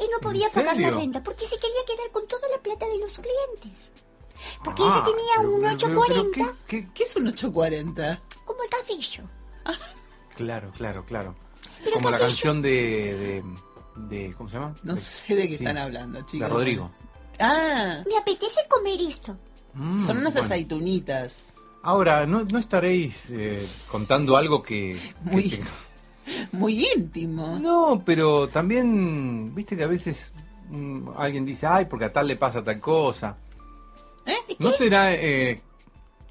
Y no podía ¿En pagar la renta porque se quería quedar con toda la plata de los clientes. Porque Ah, ella tenía pero- un pero- pero- 840 ¿qué- qué- ¿Qué es un 840? como el cafillo. Claro, claro, claro. Pero Como la canción de, de, de- ¿Cómo se llama? No De- sé de qué sí, están hablando, chicos. De Rodrigo. Ah, Me apetece comer esto. Mm, son unas bueno. aceitunitas. Ahora, ¿no, no estaréis eh, contando algo que... que Muy- te- [laughs] Muy íntimo. No, pero también, viste que a veces mm, alguien dice, ay, porque a tal le pasa tal cosa. ¿Eh? ¿No será... Eh,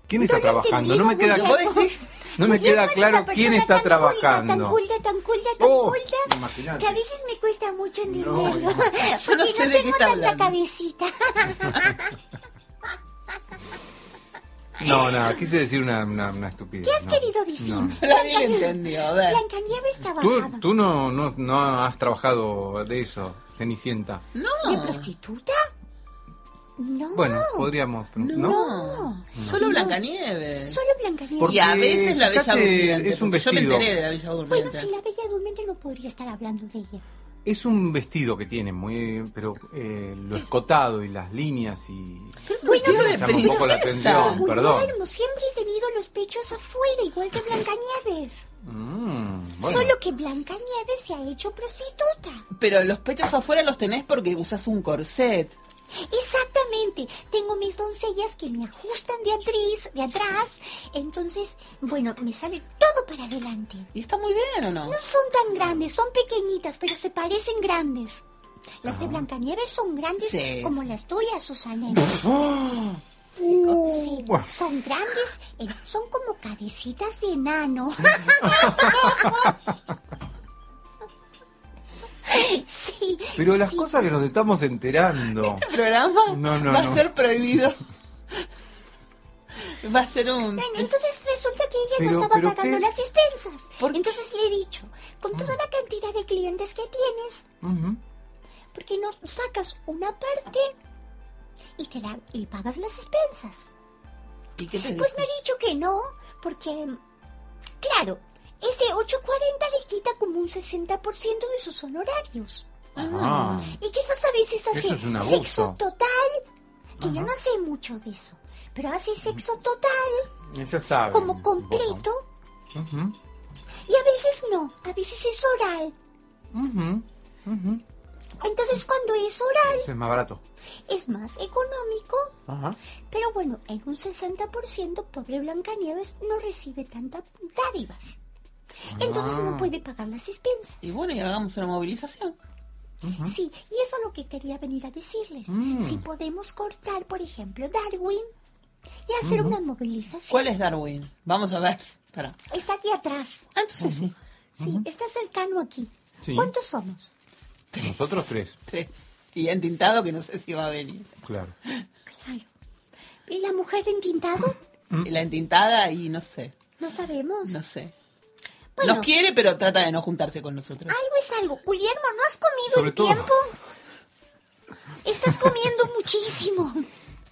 ¿Quién está No trabajando? No me queda, ¿Vos decís? [laughs] no me queda es claro quién está tan culta, trabajando. Tan culta, tan culta, tan Oh, culta. imagínate. Que a veces me cuesta mucho entenderlo. [laughs] No, porque no sé tengo tanta hablando. cabecita. [laughs] No, nada, quise decir una, una, una estupidez. ¿Qué has no. querido decir? No. [laughs] Nadie lo entendió. A ver. Blancanieves Tú, trabajaba. tú no, no, no has trabajado de eso, Cenicienta. No. ¿De prostituta? No. Bueno, podríamos. ¿no? No, solo Blancanieves. Solo Blancanieves. Porque, y a veces la Bella Durmiente. es un porque yo me vestido. enteré de la Bella Bueno, Durmiente. si la Bella Durmiente no podría estar hablando de ella. Es un vestido que tiene, muy, pero eh, lo escotado y las líneas y. Pero es un Bueno, vestido llama un poco la atención. perdón. Guillermo, siempre he tenido los pechos afuera, igual que Blancanieves. Mm, bueno. Solo que Blancanieves se ha hecho prostituta. Pero los pechos afuera los tenés porque usas un corset. Exactamente. Tengo mis doncellas que me ajustan de atrás, de atrás. Entonces, bueno, me sale todo para adelante. ¿Y está muy bien o no? No son tan grandes, son pequeñitas, pero se parecen grandes. Las de Blancanieves son grandes Sí, como sí. las tuyas, Susana. ¡Ah! [laughs] Sí, son grandes, eh, son como cabecitas de enano. [laughs] sí. Pero las sí. cosas que nos estamos enterando. Este programa No, no, va no. a ser prohibido. [laughs] Va a ser un... Bueno, entonces resulta que ella Pero- no estaba pagando qué- las expensas. ¿Por qué? Entonces le he dicho, con toda la cantidad de clientes que tienes, Ujú. ¿por qué no sacas una parte y te la, y pagas las expensas? ¿Y qué te Pues dice? me ha dicho que no, porque, claro, ese 840 le quita como un 60% de sus honorarios. Ah. Y quizás a veces hace es sexo total, que yo no sé mucho de eso, pero hace sexo total sabe. como completo y a veces no, a veces es oral. Entonces cuando es oral Eso es más barato. es más económico, Ajá. pero bueno, en un 60% pobre Blancanieves no recibe tantas dádivas. Entonces Ah. no puede pagar las expensas. Y bueno, y hagamos una movilización. Sí, y eso es lo que quería venir a decirles. Mm. Si podemos cortar, por ejemplo, Darwin y hacer una movilización. ¿Cuál es Darwin? Vamos a ver. Espera. Está aquí atrás. Ah, entonces sí. Sí, está cercano aquí. Sí. ¿Cuántos somos? Nosotros tres. Tres. Y entintado que no sé si va a venir. Claro. Claro. ¿Y la mujer de entintado? Y [laughs] la entintada y no sé. No sabemos. No sé. Bueno. Nos quiere, pero trata de no juntarse con nosotros. Algo es algo. Guillermo, ¿no has comido Sobre en todo- tiempo? Estás comiendo muchísimo.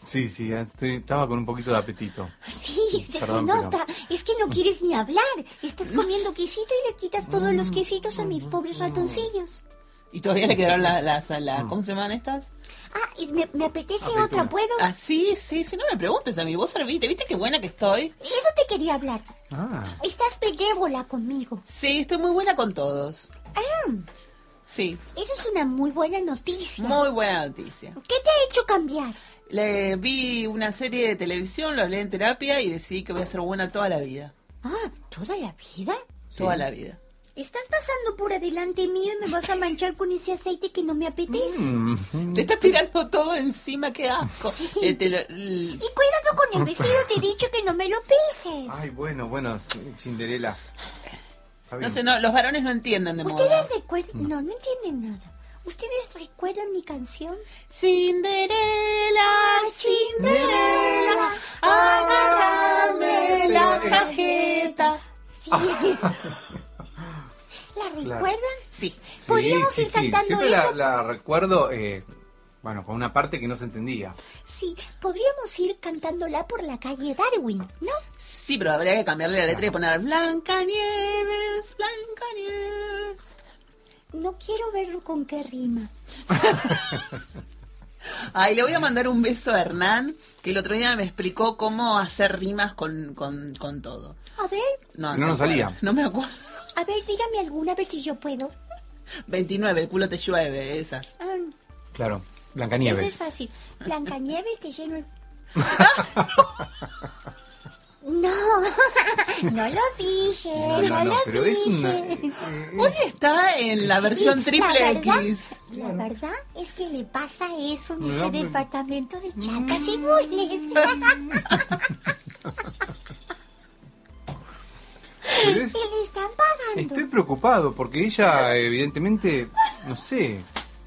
Sí, sí, estoy- estaba con un poquito de apetito. Sí, se Perdón, nota. Es que no quieres ni hablar. Estás comiendo quesito y le quitas todos los quesitos a mis pobres ratoncillos. Y todavía le quedaron [laughs] las... las la- ¿Cómo se llaman estas? Ah, y me, me apetece Aceitunas. otra, ¿puedo? Ah, sí, sí, sí, no me preguntes a mí. Vos serviste, ¿viste qué buena que estoy? Eso te quería hablar. Ah. Estás benévola conmigo. Sí, estoy muy buena con todos. Ah, Sí, eso es una muy buena noticia. muy buena noticia. ¿Qué te ha hecho cambiar? Le vi una serie de televisión, lo hablé en terapia y decidí que voy a ser buena toda la vida. Ah, ¿toda la vida? Toda la vida. Estás pasando por adelante mío y me vas a manchar con ese aceite que no me apetece. Mm. Te estás tirando todo encima, qué asco. Sí. Eh, te lo- l- Y cuidado con el vestido, te he dicho que no me lo pises. Ay, bueno, bueno, Cinderela. No sé, no, los varones no entienden de moda. ¿Ustedes recuerdan? No, no entienden nada. ¿Ustedes recuerdan mi canción? Cinderela, Cinderela, agárrame la cajeta. Sí. [laughs] [laughs] ¿La recuerdan? Sí. Sí, Podríamos sí, ir sí. cantando Siempre eso. la, la recuerdo, eh, bueno, con una parte que no se entendía. Sí, podríamos ir cantándola por la calle Darwin, ¿no? Sí, pero habría que cambiarle la letra y poner Blanca Nieves, Blanca Nieves. No quiero ver con qué rima. [laughs] Ay, le voy a mandar un beso a Hernán, que el otro día me explicó cómo hacer rimas con, con, con todo. A ver, No, no nos me acuerdo. salía. No me acuerdo. A ver, dígame alguna, a ver si yo puedo. 29, el culo te llueve, esas. Ah, Claro, Eso es Blancanieves. fácil. Blancanieves te lleno el... [laughs] No, [laughs] no lo dije, No, no, no, no, lo pero es dije. una- Hoy está en la versión Sí, triple la verdad, X. La verdad es que le pasa eso en No, ese departamento de chacas y mules. [laughs] Pero es- Y le están pagando. estoy preocupado porque ella, evidentemente, no sé,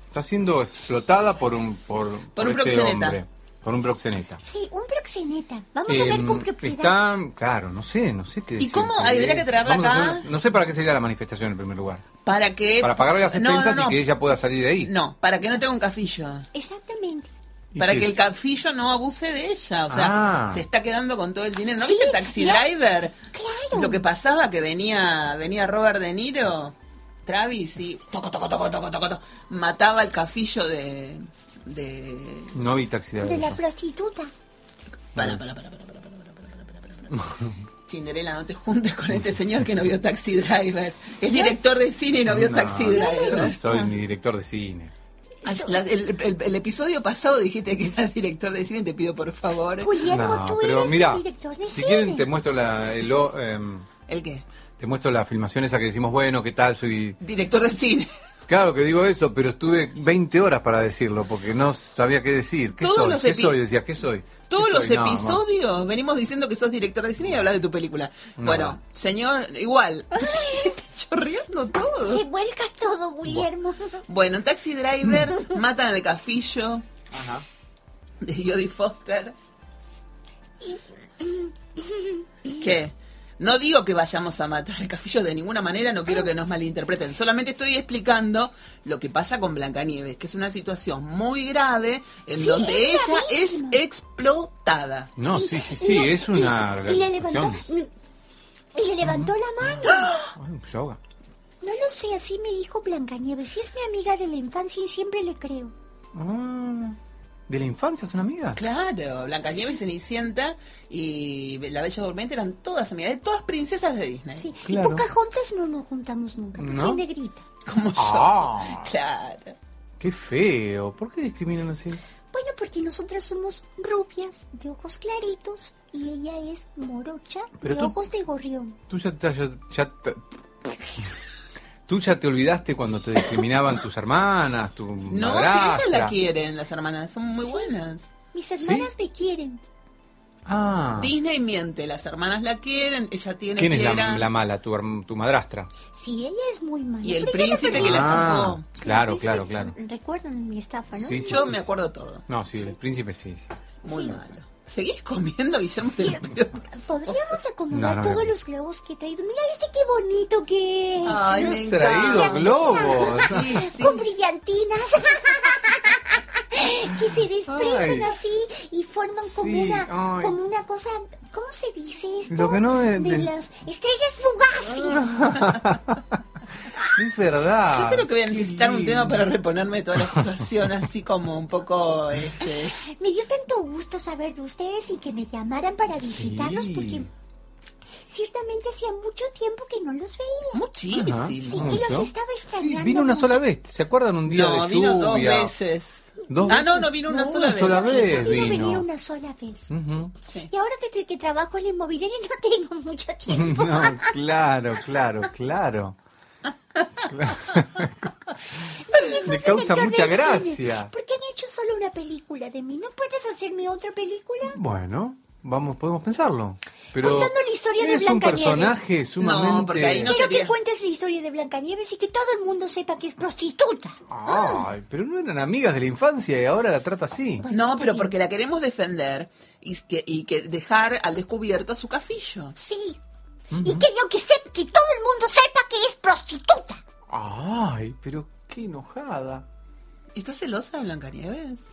está siendo explotada por un por, Por un este proxeneta. hombre, por un proxeneta. Sí, un proxeneta. Vamos a ver Em, con propiedad. Está, claro, no sé, no sé qué ¿Y decir, cómo? Habría que traerla vamos a acá. hacer- no sé para qué sería la manifestación en primer lugar. Para que. Para pagarle las No, no, expensas no. y que ella pueda salir de ahí. No, para que no tenga un casillo. Exactamente. ¿Y Para que el cafillo no abuse de ella. O sea, Ah. se está quedando con todo el dinero. ¿No Sí, viste Taxi la- Driver? Claro. Lo que pasaba que venía, venía Robert De Niro, Travis, y toco, toco, toco, toco, toco, toco, mataba el cafillo de. de. No vi taxi De la prostituta. Para, para, para, para, para, para, para, para, para, para, para. Cinderella, no te juntes con este señor que no vio Taxi Driver. Es director de cine y no vio No, Taxi no Driver. soy ni director de cine. El, el- el episodio pasado dijiste que eras director de cine, te pido por favor. Guillermo, No, tú pero eres mira, el director de si cine. quieren te muestro la, el, o- em, ¿El qué? te muestro la filmación esa que decimos, bueno, ¿qué tal? Soy... Director de cine. Claro que digo eso, pero estuve 20 horas para decirlo porque no sabía qué decir. ¿Qué Todos soy? los ¿Qué soy? Decía, ¿qué soy? Todos ¿Qué los soy? No, no. episodios venimos diciendo que sos director de cine y hablas de tu película. No. Bueno, señor, igual. [laughs] todo. Se vuelca todo, Guillermo. Bueno, en Taxi Driver [laughs] matan al cafillo Ajá. de Jodie Foster. ¿Qué? No digo que vayamos a matar al cafillo de ninguna manera, no quiero que nos malinterpreten. Solamente estoy explicando lo que pasa con Blancanieves, que es una situación muy grave en Sí, donde es ella es explotada. No, sí, sí, sí, es una... Y, y le levantó, cuestión. y le levantó la mano. Yoga. No lo sé, así me dijo Blancanieves. Y es mi amiga de la infancia y siempre le creo. Ah, ¿De la infancia es una amiga? Claro, Blancanieves, Cenicienta y La Bella Durmiente eran todas amigas, de todas princesas de Disney. Sí. Claro. Y Pocahontas no nos juntamos nunca. Porque ¿No? negrita. Como yo. Ah, [laughs] Claro. qué feo. ¿Por qué discriminan así? Bueno, porque nosotras somos rubias, de ojos claritos, y ella es morocha, Pero de tú- ojos de gorrión. Tú ya, te- ya, ya te- Tú ya te olvidaste cuando te discriminaban tus hermanas, tu No, si madrastra. ellas la quieren, las hermanas, son muy buenas. Mis hermanas me quieren. Ah. Disney miente, las hermanas la quieren, ella tiene ¿Quién es la, mala? Tu, herm- tu madrastra. Sí, ella es muy mala. Y el pero ella la príncipe que la estafó. Ah, claro, claro, claro. Recuerdan mi estafa, ¿no? Sí, sí, Yo sí. me acuerdo todo. No, sí, el príncipe sí. sí. Muy malo. ¿Seguís comiendo, Guillermo? Te lo pido. Podríamos acomodar No, no, todos no. los globos que he traído. Mira este qué bonito que es. Ay, me Traído encanta. globos. [laughs] Sí, sí. Con brillantinas. [laughs] que se desprenden Ay. así y forman como una ay. como una cosa ¿cómo se dice esto? Lo que no de, las estrellas fugaces. [laughs] Es verdad. Yo creo que voy a necesitar un tema para reponerme de toda la situación, así como un poco. Este, Me dio tanto gusto saber de ustedes y que me llamaran para visitarlos Sí. porque ciertamente hacía mucho tiempo que no los veía. muchísimo. Ajá. Sí, y los estaba Sí, extrañando. vino una mucho. sola vez. ¿Se acuerdan un día No, de vino dos lluvia? veces. ¿Dos ah, no, veces? no, vino una No, sola una vez. sola He vez podido vino. venir una sola vez. Sí. Y ahora desde que trabajo en la inmobiliaria no tengo mucho [laughs] tiempo. No, claro, claro, claro. Me causa mucha gracia. cine. ¿Por qué han hecho solo una película de mí? ¿No puedes hacerme otra película? Bueno, vamos, podemos pensarlo. Pero Contando la historia de es un Blancanieves. personaje sumamente... No, porque ahí no Quiero sería- que cuentes la historia de Blancanieves y que todo el mundo sepa que es prostituta. Ay, pero no eran amigas de la infancia y ahora la trata así. No, pero porque la queremos defender y que, y que dejar al descubierto su cafillo. Sí. Y que lo que sepa, que todo el mundo sepa que es prostituta. Ay, pero qué enojada. ¿Estás celosa de Blancanieves?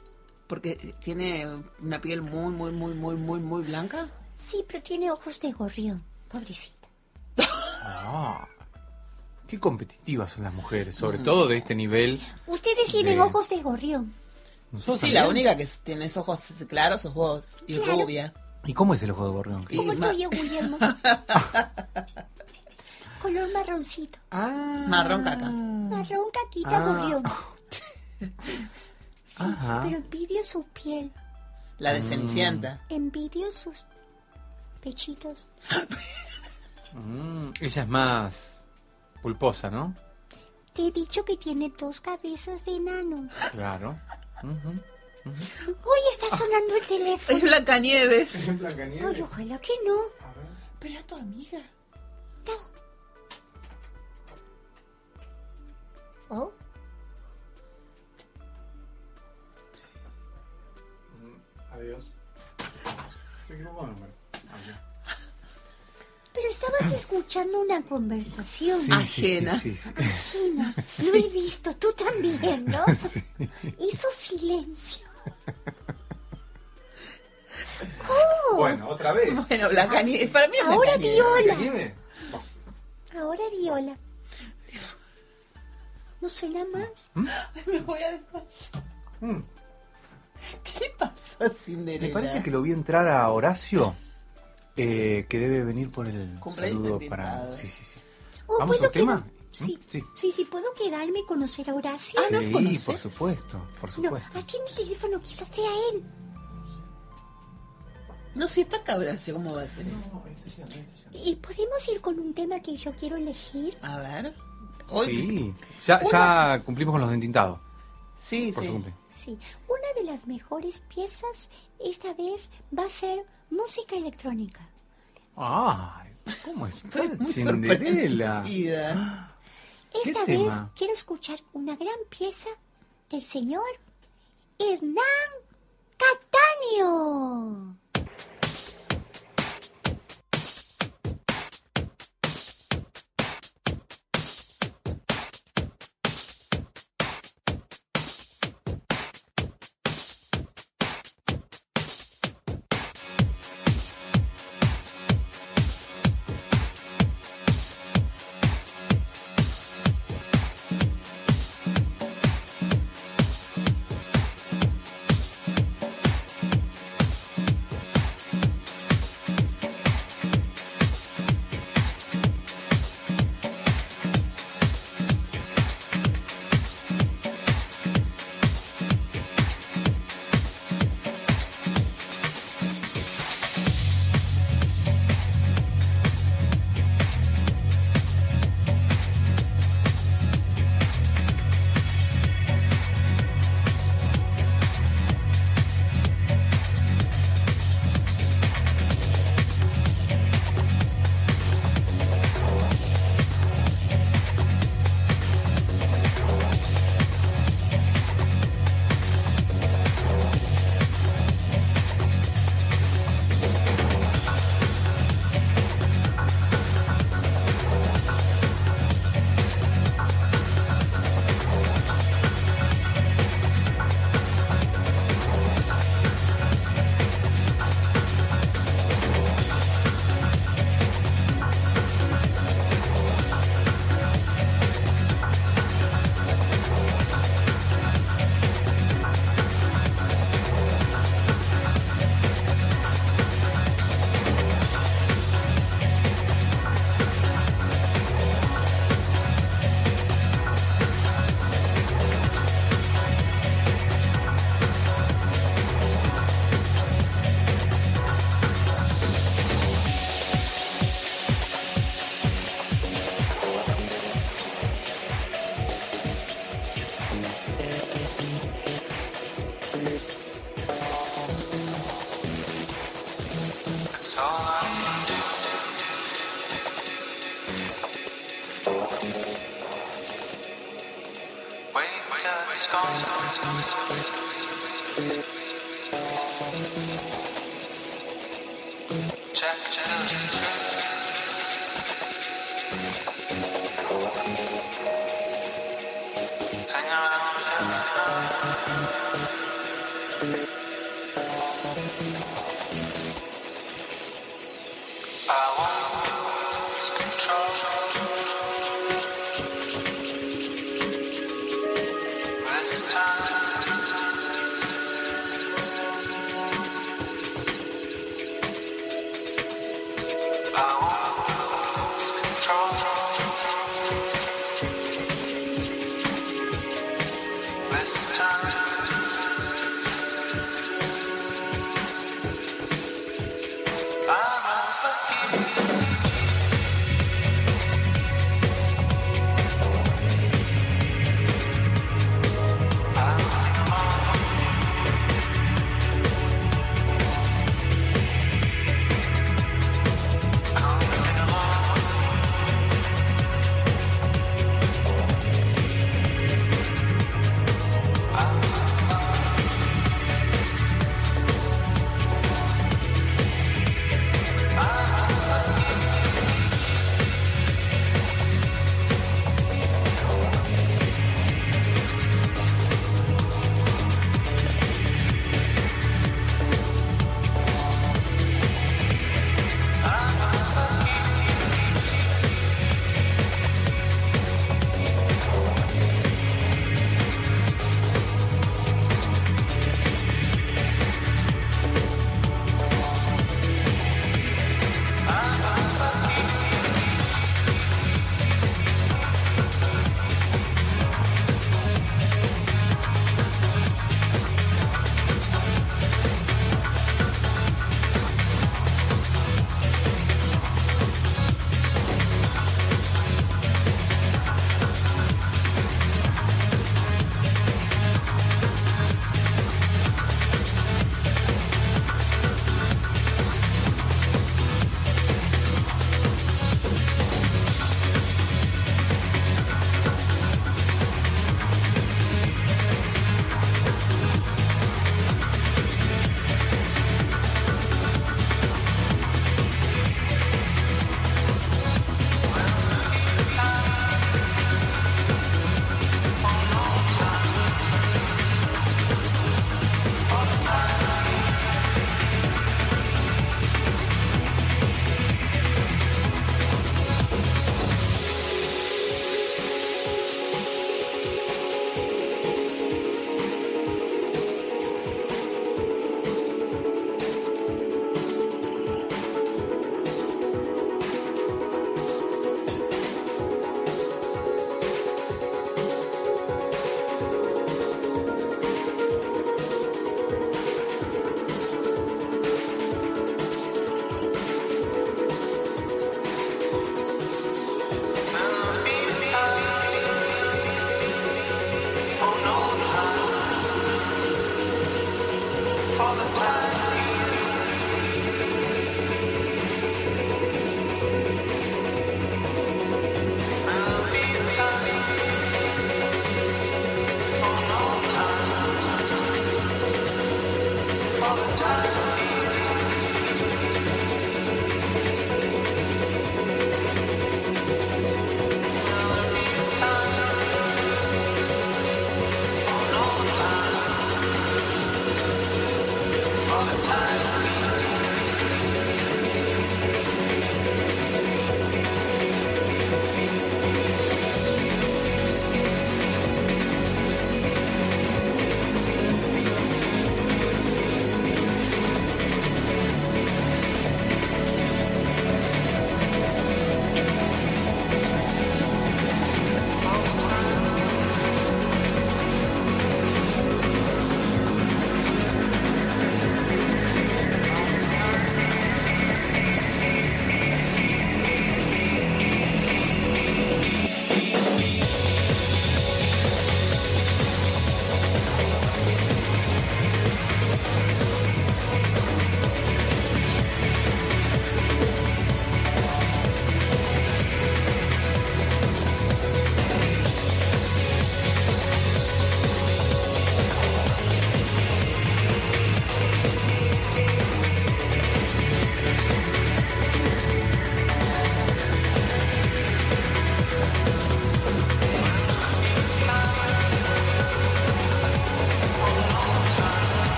Porque tiene una piel muy, muy, muy, muy, muy, muy blanca. Sí, pero tiene ojos de gorrión. Pobrecita. Ah, qué competitivas son las mujeres, sobre todo de este nivel. Ustedes tienen De- ojos de gorrión. Nosotros Sí, la también. única que tienes ojos claros sos vos. Y Claro. rubia. ¿Y cómo es el ojo de gorrión? Como el tuyo, Guillermo. [laughs] Color marroncito. Ah, marrón caca. Marrón, caquita, Ah. gorrión. [laughs] Sí, Ajá. pero envidio su piel. La de Cenicienta. Envidio sus pechitos. Mm, ella es más pulposa, ¿no? Te he dicho que tiene dos cabezas de enano. Claro. Ujú. Uy, está sonando el Es teléfono. Blancanieves. Ay, ojalá que no. Pero a tu amiga. No. Oh, Adiós. Se equivocó número. pero estabas [coughs] escuchando una conversación. Sí, Ajena. Sí, sí, sí, Imagina, [laughs] Lo he visto, tú también, ¿no? Hizo silencio. [laughs] Oh. Bueno, otra vez. Bueno, Para mí es Ahora Viola. Ahora Viola. ¿No suena más? ¿Mm? Me voy a desmayar. Mm. ¿Qué pasó a Cinderella? Me parece que lo vi entrar a Horacio, eh, que debe venir por el saludo para... Sí, sí, sí. Oh, ¿Vamos al tema? Sí. Sí. sí, sí, ¿puedo quedarme y conocer a Horacio? Ah, ¿no sí, por supuesto, por No, supuesto. aquí en el teléfono quizás sea él. No, si está Cabracio, ¿cómo va a ser eso? ¿Y podemos ir con un tema que yo quiero elegir? A ver. Hoy, Sí, ya, ya cumplimos con los de entintados sí, por sí. su cumple. Sí, una de las mejores piezas esta vez va a ser música electrónica. Ay, ¿cómo está Estoy muy Cinderella? sorprendida. [gasps] [gasps] ¿Qué Esta vez tema? quiero escuchar una gran pieza del señor Hernán Cataño.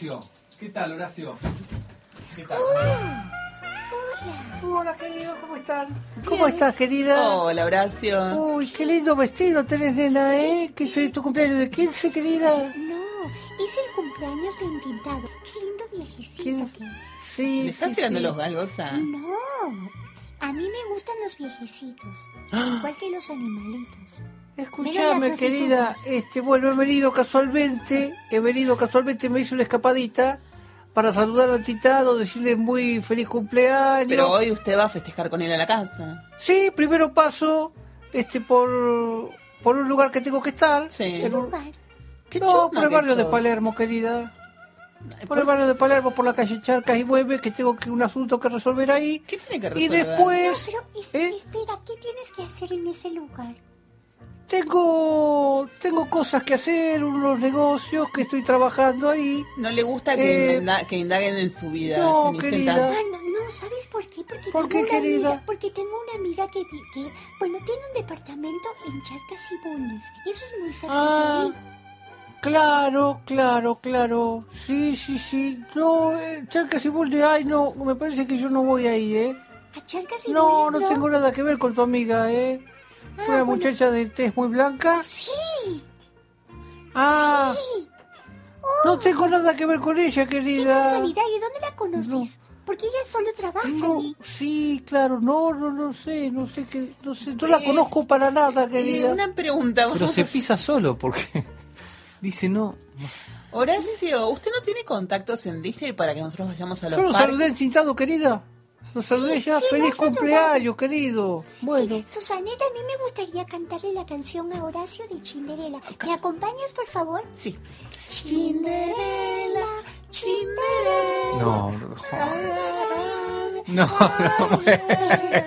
Horacio, ¿qué tal, Horacio? ¿Qué tal? Hola, querido, ¿cómo están? ¿Cómo estás, querida? Hola, Horacio. Uy, qué lindo vestido tenés, nena, ¿eh? Que es tu cumpleaños de 15, querida. No, es el cumpleaños de Intintado. Qué lindo viejecito ¿Quién? que es. Sí, ¿Le estás sí, tirando sí. los galgos a...? No, viejecitos, igual que los animalitos. La querida, este, bueno, he venido casualmente, he venido casualmente, me hice una escapadita para saludar al titado, decirle muy feliz cumpleaños. Pero hoy usted va a festejar con él a la casa. Sí, primero paso, este, por, por un lugar que tengo que estar. Sí. En un- Qué no, por el barrio de. Palermo, querida. Por el barrio de Palermo, por la calle Charcas y Bueve, que tengo que un asunto que resolver ahí. ¿Qué tiene que Y resolver? después No, pero es- ¿eh? espera, ¿qué tienes que hacer en ese lugar? tengo tengo cosas que hacer, unos negocios que estoy trabajando ahí. No le gusta que, Eh, inda- que indaguen en su vida, no, querida. Ah, no, no, ¿sabes por qué? Porque ¿Por tengo qué, una querida? amiga, porque tengo una amiga que, que, bueno, tiene un departamento en Charcas y Bulnes. Eso es muy cerca Ah, de ahí. Claro, claro, claro. Sí, sí, sí. No, eh, Charcas y Bulnes, ay, no, me parece que yo no voy ahí, ¿eh? ¿A Charcas y No, Bulnes no tengo nada que ver con tu amiga, ¿eh? Ah, Una bueno. muchacha de tez muy blanca. Sí. Ah, Sí. no tengo nada que ver con ella, Qué querida. casualidad, ¿y dónde la conoces? Porque ella solo trabaja No, ahí. sí, claro, no, no, no sé, no sé qué, no sé, no la Eh, conozco para nada, Eh, querida. una pregunta. Pero se pisa solo porque dice no. Horacio, ¿usted no tiene contactos en Disney para que nosotros vayamos a los Yo lo parques? saludé encintado, querida. Lo saludé ya, sí, feliz cumpleaños, querido. Bueno, Sí, Susaneta, a mí me gustaría cantarle la canción a Horacio de Cinderella. ¿Me acompañas, por favor? Sí. Cinderella, Cinderella. No, no, [laughs] no,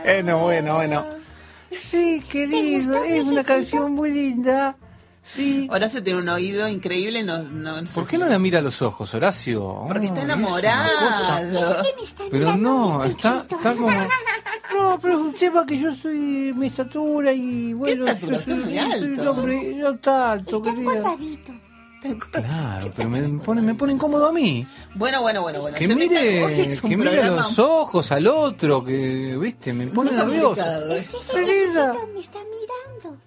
bueno, bueno, bueno. sí, querido, es una canción muy linda. Sí. Horacio tiene un oído increíble, no, no, no sé ¿Por si- qué no la mira a los ojos, Horacio? Porque está una enamorado. Es que me están Pero mirando no, mis está, está como... [laughs] No, pero tema que yo soy mi estatura y bueno, estatura? yo soy, Está muy yo soy un alto. hombre, no tanto, Está querida. encorvadito. Claro, pero me pone, me pone incómodo a mí. Bueno, bueno, bueno, bueno. Que mire, que mire a programa los ojos al otro, que, viste, me pone nervioso. complicado, Es que viejecito me está mirando.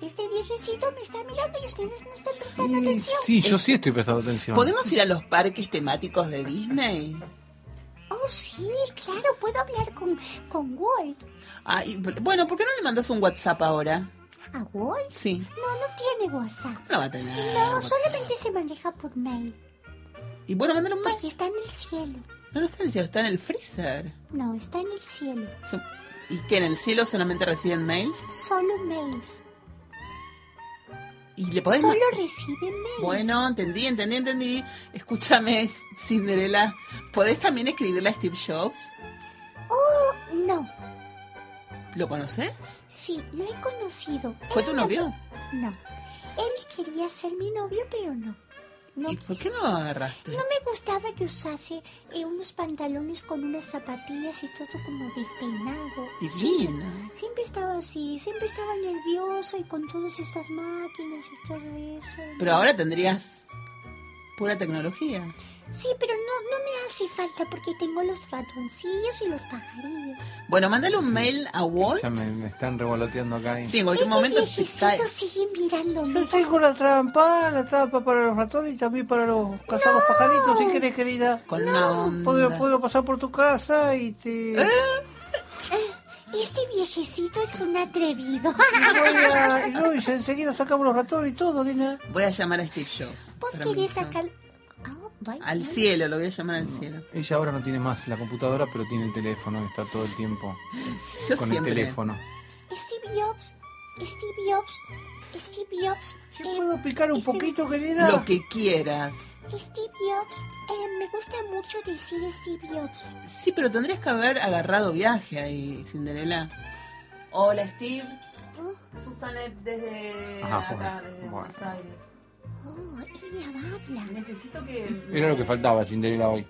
Este viejecito me está mirando y ustedes no están prestando atención. sí, yo sí estoy prestando atención. ¿Podemos ir a los parques temáticos de Disney? Oh, sí, claro, puedo hablar con, con Walt. Bueno, ¿por qué no le mandas un WhatsApp ahora? ¿A Walt? Sí. No, no tiene WhatsApp. No va a tener No, WhatsApp. solamente se maneja por mail. Y bueno, mándale un mail. Porque está en el cielo. No, no está en el cielo, está en el freezer. No, está en el cielo. ¿Y que en el cielo solamente reciben mails? Solo mails. ¿Y le podés ma- Solo recibe mails. Bueno, entendí, entendí, entendí. Escúchame, Cinderella. ¿Podés también escribirle a Steve Jobs? Oh, no. ¿Lo conoces? Sí, lo he conocido. ¿Fue tu novio? No. Él quería ser mi novio, pero no. No ¿Y por qué no agarraste? No me gustaba que usase eh, unos pantalones con unas zapatillas y todo como despeinado. Divino. Siempre, siempre estaba así, siempre estaba nervioso y con todas estas máquinas y todo eso. Pero ahora tendrías pura tecnología. Sí, pero no, no me hace falta porque tengo los ratoncillos y los pajarillos. Bueno, mándale un mail a Walt. Ya me, me están revoloteando acá. y- Sí, en cualquier Este momento viejecito cae. sigue mirándome. Yo tengo la trampa, la trampa para los ratones y también para los cazar los pajaritos, si querés, querida. Con onda. Puedo, puedo pasar por tu casa y te... Este viejecito es un atrevido. Voy a- [laughs] y no, y enseguida sacamos los ratones y todo, nena. Voy a llamar a Steve Jobs. ¿Vos querés sacar...? Al cielo, lo voy a llamar al cielo. Ella ahora no tiene más la computadora, pero tiene el teléfono y está todo el tiempo Yo con siempre. el teléfono. Steve Jobs, Steve Jobs, Steve Jobs. ¿Qué eh, puedo picar un este- poquito, querida? Lo que quieras. Steve Jobs, eh, me gusta mucho decir Steve Jobs. Sí, pero tendrías que haber agarrado viaje ahí, Cinderella. Hola, Steve. Susanet desde Ajá, acá, bueno, desde bueno. Buenos Aires. Oh, habla. Necesito que... Era lo que faltaba, Cinderella, hoy.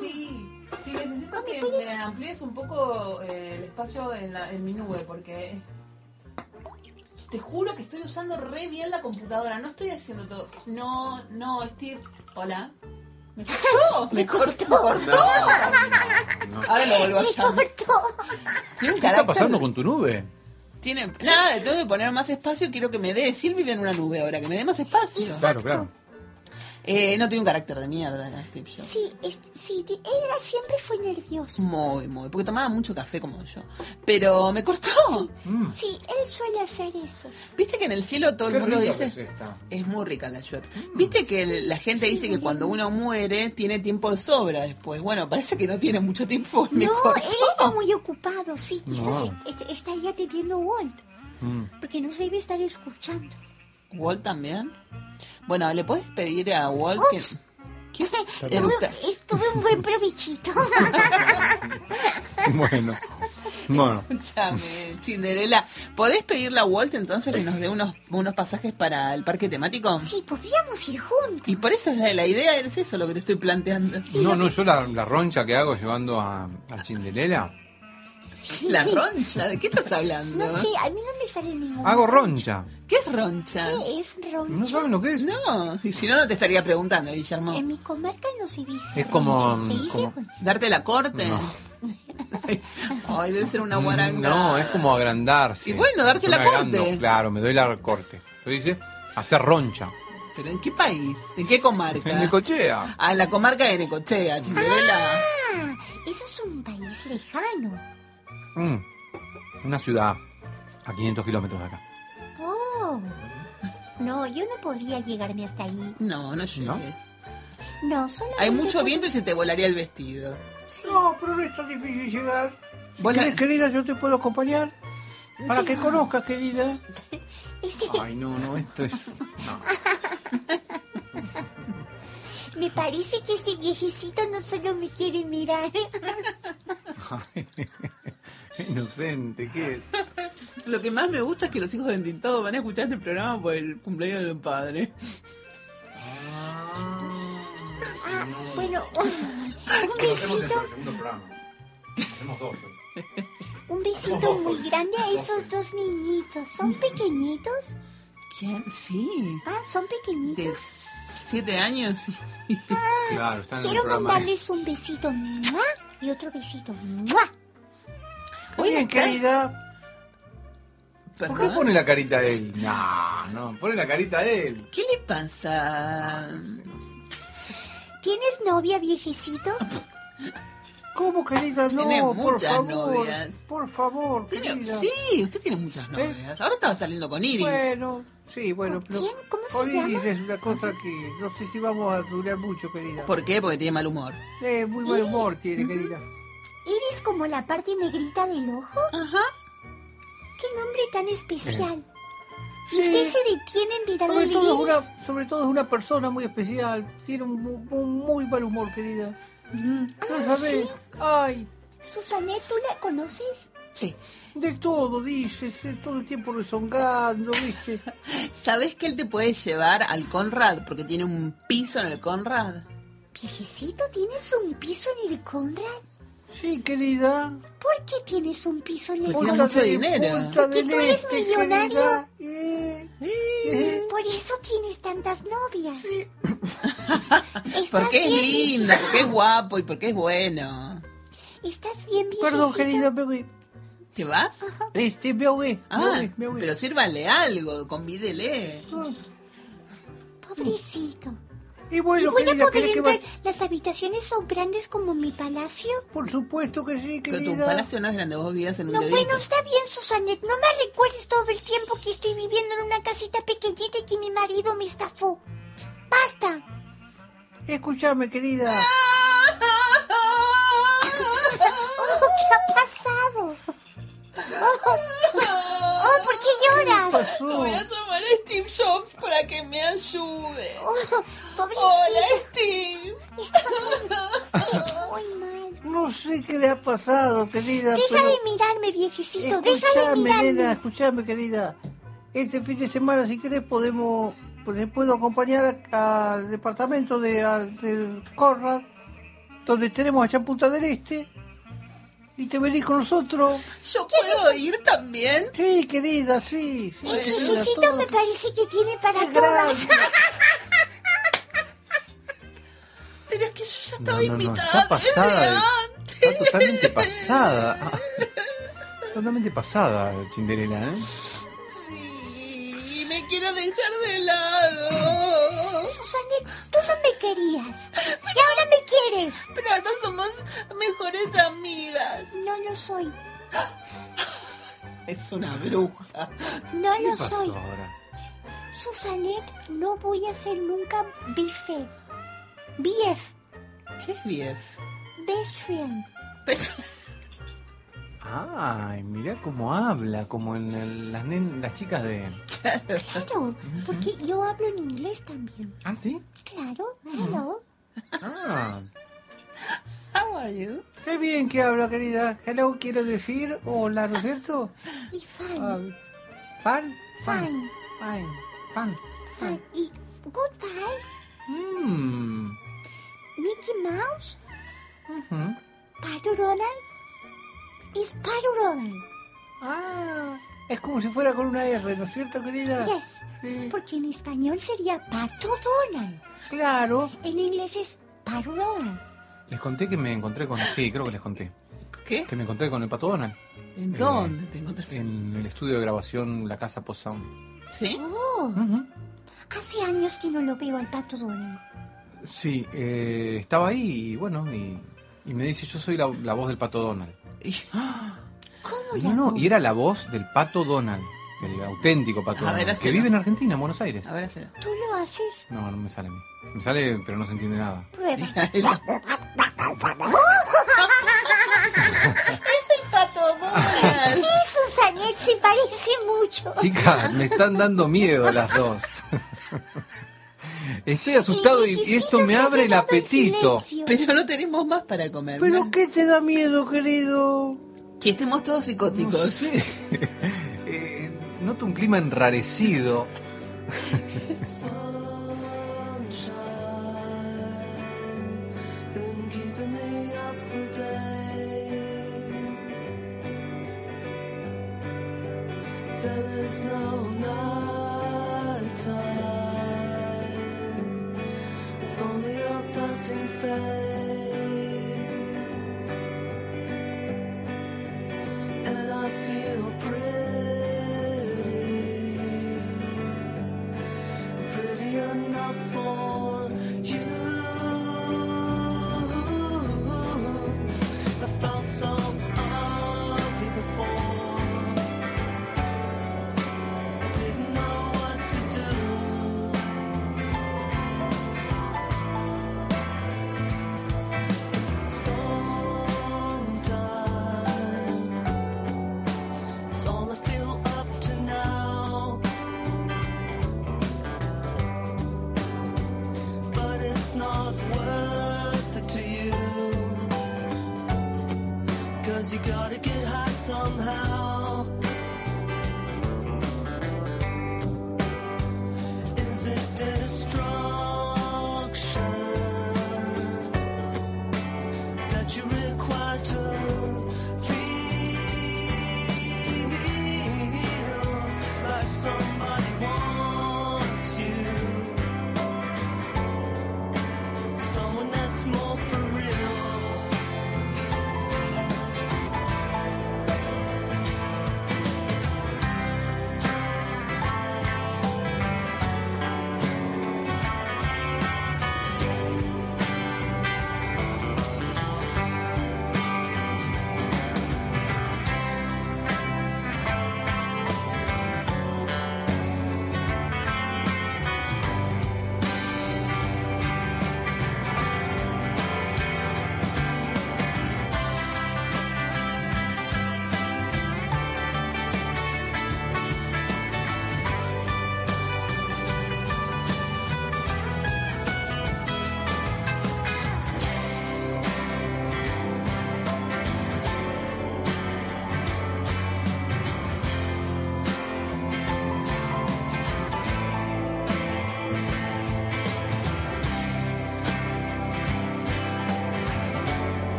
Sí, sí, necesito que me amplíes un poco eh, el espacio en, la- en mi nube, porque... Te juro que estoy usando re bien la computadora. No estoy haciendo todo. No, no, Steve. Hola. ¿Me cortó? [laughs] ¿Me cortó? ¿Me cortó? Ahora lo vuelvo a llamar. ¿Qué está pasando con tu nube? Tiene. Nada, [laughs] tengo que poner más espacio. Quiero que me dé. Si él vive en una nube ahora, que me dé más espacio. Claro, claro. Eh, no tiene un carácter de mierda, Steve Jobs. Sí, es- sí, él siempre fue nervioso. Muy, muy. Porque tomaba mucho café como yo. Pero me cortó. Sí, él suele hacer eso. ¿Viste que en el cielo todo el mundo dice? es muy rica la Schweppes. ¿Viste que el- la gente dice que cuando uno muere tiene tiempo de sobra después? Bueno, parece que no tiene mucho tiempo. Me No, cortó. él está muy ocupado, sí, quizás No. est- est- estaría teniendo Walt, Mm. porque no se debe estar escuchando. ¿Walt también? Bueno, ¿le puedes pedir a Walt que... ¿Qué? [laughs] Eructa. estuve un buen provechito. [laughs] Bueno. Bueno. Escúchame, Cinderela. ¿Podés pedirle a Walt entonces que nos dé unos, unos pasajes para el parque temático? Sí, podríamos ir juntos. Y por eso es la, la idea, es eso lo que te estoy planteando. no, no, yo la, la roncha que hago llevando a, a Cinderela. La roncha, ¿de qué estás hablando? No sé, a mí no me sale ningún. Hago roncha. ¿Qué es roncha? ¿Qué es roncha? ¿No saben lo que es? No, y si no, no te estaría preguntando, Guillermo. En mi comarca no se dice. Es como... roncha. ¿Se dice? como- ¿Darte la corte? No. [laughs] Ay, debe ser una guaranga. No, es como agrandarse. Y bueno, darte la agrando, corte. Claro, me doy la corte. ¿Lo dice? Hacer roncha. ¿Pero en qué país? ¿En qué comarca? En Necochea. Ah, en la comarca de Necochea, Cinderela. Ah, eso es un país lejano. Mm. Una ciudad a 500 kilómetros de acá. Oh. No, yo no podría llegarme hasta ahí. No, no llegues. No, solamente. Hay mucho por- viento y se te volaría el vestido. No, pero no es tan difícil llegar. Si querés, querida, yo te puedo acompañar. Para que conozcas, querida. [laughs] Ay, no, no, esto es... [laughs] Me parece que este viejecito no solo me quiere mirar. [laughs] [laughs] Inocente, ¿qué es? [laughs] Lo que más me gusta es que los hijos de Entintado van a escuchar este programa por el cumpleaños del padre. Ah, bueno, [laughs] un besito, Hacemos dos. un besito muy grande a esos dos niñitos. ¿Son pequeñitos? ¿Quién? Sí. Ah, son De pequeñitos. siete años. y- Claro, están en el Quiero programa. mandarles un besito ¡mua! y otro besito. ¡mua! Bien, querida. ¿Por qué pone la carita de él? No, no, pone la carita de él. ¿Qué le pasa? ¿Tienes novia, viejecito? ¿Cómo, querida? No, Tiene por muchas favor. novias. Por favor, ¿Tiene- querida. Sí, usted tiene muchas novias. Ahora estaba saliendo con Iris. Bueno, sí, bueno, pero... quién? ¿Cómo se con Iris llama? es una cosa que no sé si vamos a durar mucho, querida. ¿Por qué? Porque tiene mal humor. Eh, muy mal humor tiene, querida. ¿Eres como la parte negrita del ojo? Ajá. ¿Qué nombre tan especial? ¿Y Sí. usted se detiene en mirar Sobre todo, una, sobre todo es una persona muy especial. Tiene un, mu- un muy mal humor, querida. ¿No Ah, sabes? ¿sí? Ay, Susanet, ¿tú la conoces? Sí. de todo, dices, eh, todo el tiempo rezongando, ¿viste? [laughs] ¿Sabés que él te puede llevar al Conrad? Porque tiene un piso en el Conrad. Viejecito, ¿tienes un piso en el Conrad? Sí, querida. ¿Por qué tienes un piso en el Porque tiene mucho dinero. Porque tú eres Este, millonario. Eh, eh. Por eso tienes tantas novias. ¿Estás Porque es bien, lindo, viejecito? porque es guapo y porque es bueno. ¿Estás bien, viejecito? Perdón, querida, me. ¿Te vas? Este, me Ah, me pero sírvale algo, convídele. Ah, Pobrecito. Y ¿Y bueno, voy a querida, poder ¿querés que entrar? va- ¿Las habitaciones son grandes como mi palacio? Por supuesto que sí, Pero tu querida. palacio no es grande, vos vivías en un No, dedito. bueno, está bien, Susanet. No me recuerdes todo el tiempo que estoy viviendo en una casita pequeñita y que mi marido me estafó. ¡Basta! Escúchame, querida. [laughs] Oh, ¿Qué ha pasado? Oh, [laughs] ¿por qué lloras? Voy a llamar a Steve Jobs para que me ayude. Oh. Hola, Steve. Está muy, está muy mal. No sé qué le ha pasado, querida. Deja pero... de mirarme, viejecito. Deja de Escúchame, mirarme. nena, escúchame, querida. Este fin de semana, si querés, podemos, pues, puedo acompañar al departamento de, al- del Conrad, donde tenemos allá en Punta del Este. Y te venís con nosotros. ¿Yo puedo ir también? Sí, querida, sí. sí El me parece que tiene para todas. [laughs] Pero es que yo ya estaba no, no, invitada está pasada. desde de- antes. [laughs] Está totalmente pasada. Ah, Totalmente pasada, Cinderela, ¿eh? Sí, me quiero dejar de lado. Susanet, tú no me querías. Y ahora me quieres. Pero ahora somos mejores. No lo soy. Es una bruja. No ¿Qué lo pasó soy. ahora? Susanet, no voy a ser nunca bife. BF, ¿Qué es BF? best friend. Pues, Ay, mirá cómo habla, como en el- las, nen- las chicas de... Claro, porque yo hablo en inglés también. ¿Ah, sí? Claro, hello. Ah, How are you? Qué bien que habla, querida. Hello, quiero decir hola, ¿no es cierto? Y fan, Ah, ¿Fan? fan, Fine. Fan. fan. Y goodbye, mm, Mickey Mouse, ujú. Pato Donald. Is Pato Donald. Ah, es como si fuera con una R, ¿no es cierto, querida? Yes, Sí. porque en español sería Pato Donald. Claro. En inglés es Pato Donald. Les conté que me encontré con... Sí, creo que les conté. ¿Qué? Que me encontré con el Pato Donald. ¿En Eh, dónde te encontraste? En el estudio de grabación La Casa Post Sound. ¿Sí? Oh, Ujú. hace años que no lo veo al Pato Donald. Sí, eh, estaba ahí y bueno, y, y me dice, yo soy la, la voz del Pato Donald. [laughs] ¿Cómo No, la no, voz? y era la voz del Pato Donald, del auténtico Pato Donald, que vive en Argentina, en Buenos Aires. A ver, hazlo. ¿Tú lo haces? No, no me sale a mí. Me sale, pero no se entiende nada. Prueba. [laughs] [laughs] Es el pato Donald. Sí, Susanet, se parece mucho. Chicas, me están dando miedo las dos. Estoy asustado y, y esto me abre el apetito. Pero no tenemos más para comer. ¿Pero ¿no? qué te da miedo, querido? Que estemos todos No psicóticos. sé. Noto un clima enrarecido. It's only a passing phase.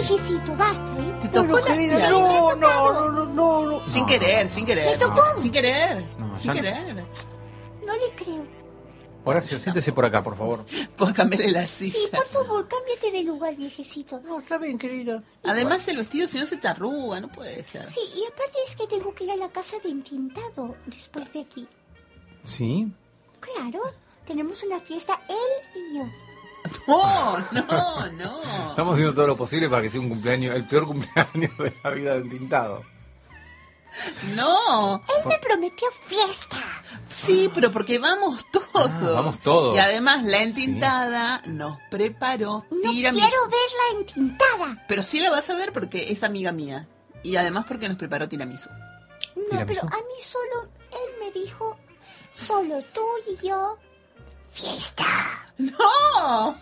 Viejecito, basta, ¿eh? Te tocó No, la no, no, no, no, no, no. Sin querer, sin querer. ¿Me tocó? Sin querer. No, sin querer. No le creo. Horacio, siéntese por acá, por favor. [laughs] Puedo cambiarle la silla. Sí, por favor, cámbiate de lugar, viejecito. No, está bien, querida. Además, el vestido, si no se te arruga, no puede ser. Sí, y aparte es que tengo que ir a la casa de entintado después de aquí. ¿Sí? Claro, tenemos una fiesta él y yo. No, [laughs] no, no. Estamos haciendo todo lo posible para que sea un cumpleaños, el peor cumpleaños de la vida del tintado. No. Él me prometió fiesta. Sí, pero porque vamos todos. Ah, vamos todos. Y además, la entintada nos preparó No quiero verla entintada. Pero sí la vas a ver porque es amiga mía. Y además porque nos preparó tiramisú. No, pero a mí solo, él me dijo, solo tú y yo, fiesta, ¡No!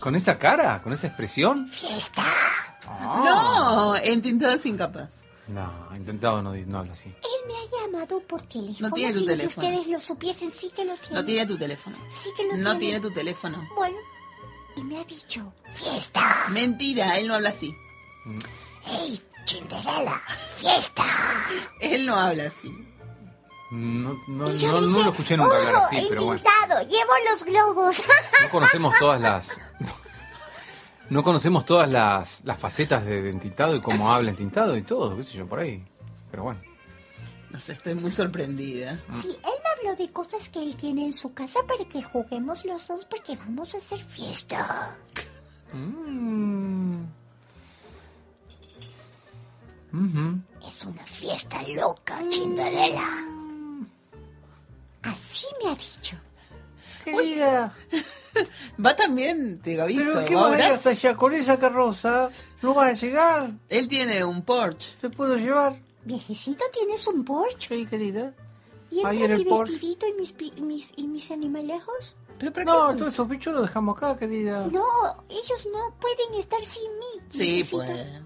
¿Con esa cara? ¿Con esa expresión? fiesta. No, entintada es incapaz. No, intentado no, no habla así. Él me ha llamado por teléfono No tiene tu sin teléfono. que ustedes lo supiesen, sí que lo tiene. No tiene tu teléfono. Sí que lo No tiene. tiene tu teléfono. Bueno, y me ha dicho, fiesta. Mentira, él no habla así. ¡Hey, Cinderella! ¡Fiesta! Él no habla así. No, no, Y yo no, no lo escuché nunca hablar ¡Oh, así, pero bueno. ¡Llevo los globos! [laughs] No conocemos todas las. No conocemos todas las, las facetas de, de entintado y cómo habla entintado y todo, qué sé yo, por ahí. Pero bueno. No sé, estoy muy sorprendida. sí, él me habló de cosas que él tiene en su casa para que juguemos los dos porque vamos a hacer fiesta. Mm. Es una fiesta loca, Cinderella. Así me ha dicho. Querida, [laughs] Va también, te aviso. pero ¿qué va a ir hasta allá con esa carroza? ¿No vas a llegar? Él tiene un Porsche. ¿Te puedo llevar? Viejecito, ¿tienes un Porsche? Sí, querida. ¿Y Ahí entra en el mi Porsche. vestidito y mis, pi- y mis, y mis animalejos? ¿Pero para No, todos estos bichos los dejamos acá, querida. No, ellos no pueden estar sin mí. Sí, viejecito. pues.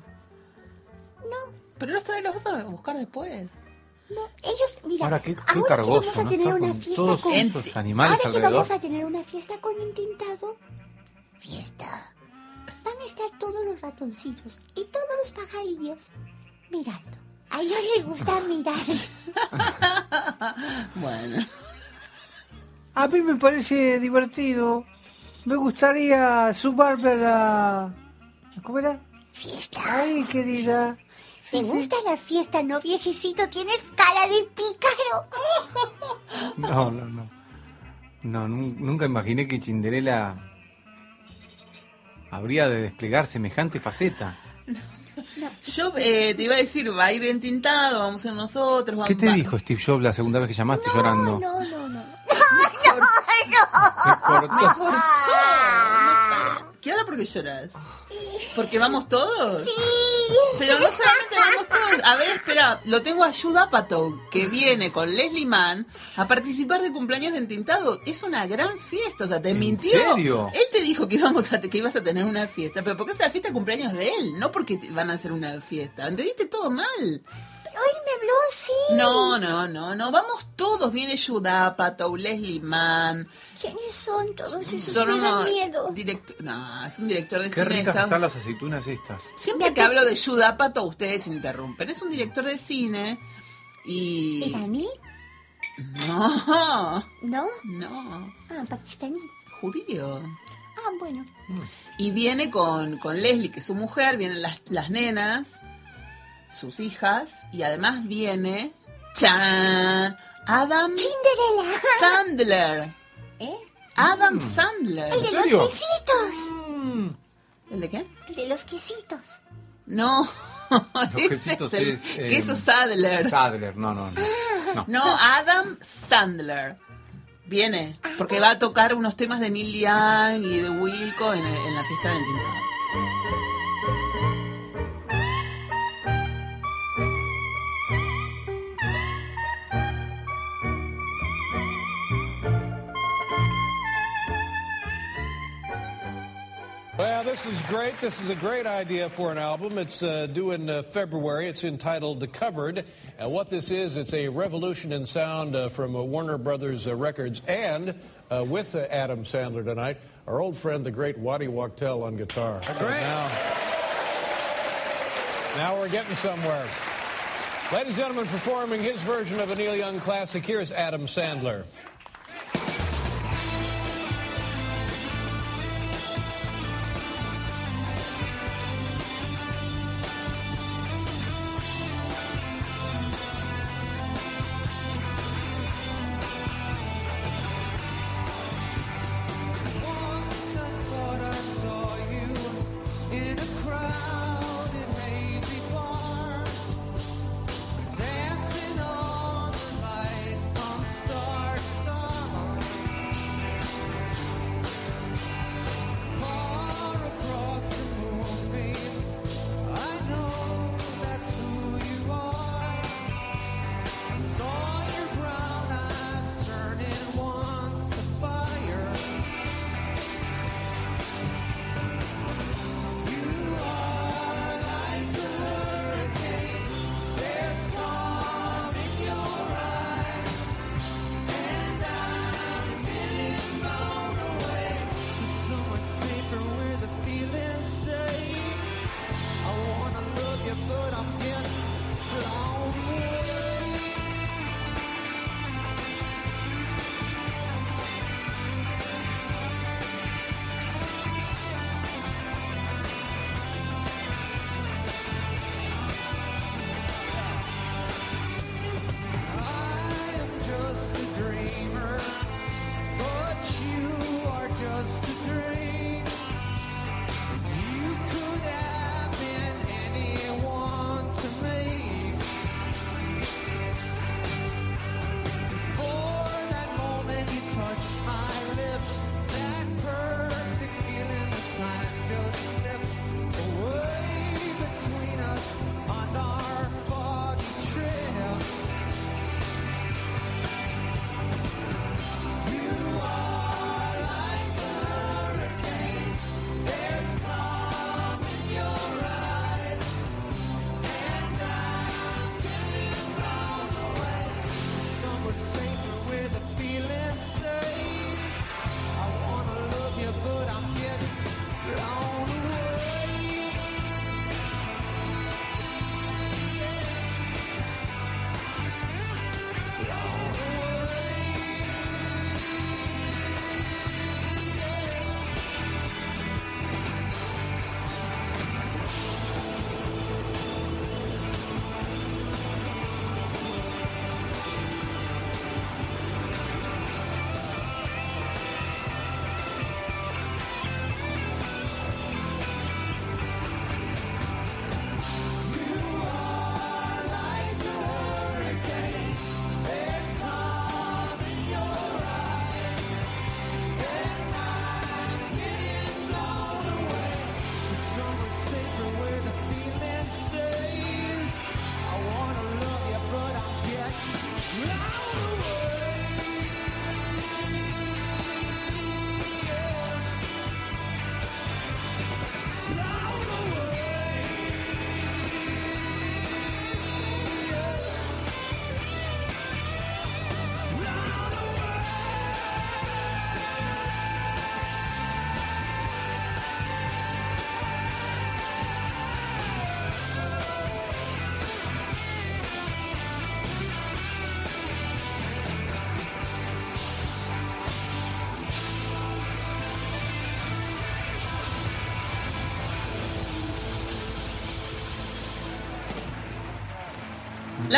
No, Pero los trae, los vas a buscar después. No, ellos, mira, Ahora, qué- qué ahora que cargoso, vamos a ¿no? tener una fiesta todos con... esos animales ahora que alrededor. vamos a tener una fiesta con fiesta, van a estar todos los ratoncitos y todos los pajarillos mirando. A ellos les gusta [laughs] mirar. [laughs] Bueno. A mí me parece divertido. Me gustaría sumarme a la... ¿Cómo era? Fiesta. Ay, querida. ¿Te gusta la fiesta, no, viejecito? Tienes cara de pícaro. [laughs] No, no, no. No, nun- nunca imaginé que Cinderella habría de desplegar semejante faceta. [laughs] Yo eh, te iba a decir, va a ir entintado, vamos a ir nosotros. ¿Qué vamos- te va- dijo Steve Jobs la segunda vez que llamaste llorando? [laughs] No, no, no. Me cortó. ¿Qué ahora por qué lloras? ¿Porque vamos todos? Sí. Pero no solamente vamos todos. A ver, espera, lo tengo a Judd Apatow, que viene con Leslie Mann a participar de cumpleaños de Entintado. Es una gran fiesta, o sea, te ¿En mintió. serio? Él te dijo que íbamos a que ibas a tener una fiesta, pero porque es la fiesta de cumpleaños de él, no porque van a hacer una fiesta. Entendiste todo mal. Él me habló así. No, no, no, no. Vamos todos. Viene Judd Apatow, Leslie Mann. ¿Quiénes son todos esos? Son unos miedo. directo- No, es un director de Qué cine. ricas está- están las aceitunas estas. Siempre que hablo de Judd Apatow, ustedes interrumpen. Es un director de cine y... ¿Iraní? No, ¿No? no, Ah, pakistaní. judío. Ah, bueno. Y viene con, con Leslie, que es su mujer, vienen las, las nenas, sus hijas, y además viene... ¡Chan! Adam Cinderella. Sandler. ¿Eh? Adam Sandler. El de los quesitos. ¿El de qué? El de los quesitos. No. [laughs] Ese quesitos es el es, eh, queso Sadler. Sadler, no, no, no. No. No, Adam Sandler. Viene, porque va a tocar unos temas de Neil Young y de Wilco en, en la fiesta del Tintado. Well, this is great. This is a great idea for an album. It's uh, due in uh, February. It's entitled The Covered. And what this is, it's a revolution in sound uh, from uh, Warner Brothers uh, Records and uh, with uh, Adam Sandler tonight, our old friend, the great Waddy Wachtel on guitar. Great. Now, Now we're getting somewhere. Ladies and gentlemen, performing his version of a Neil Young classic, here's Adam Sandler.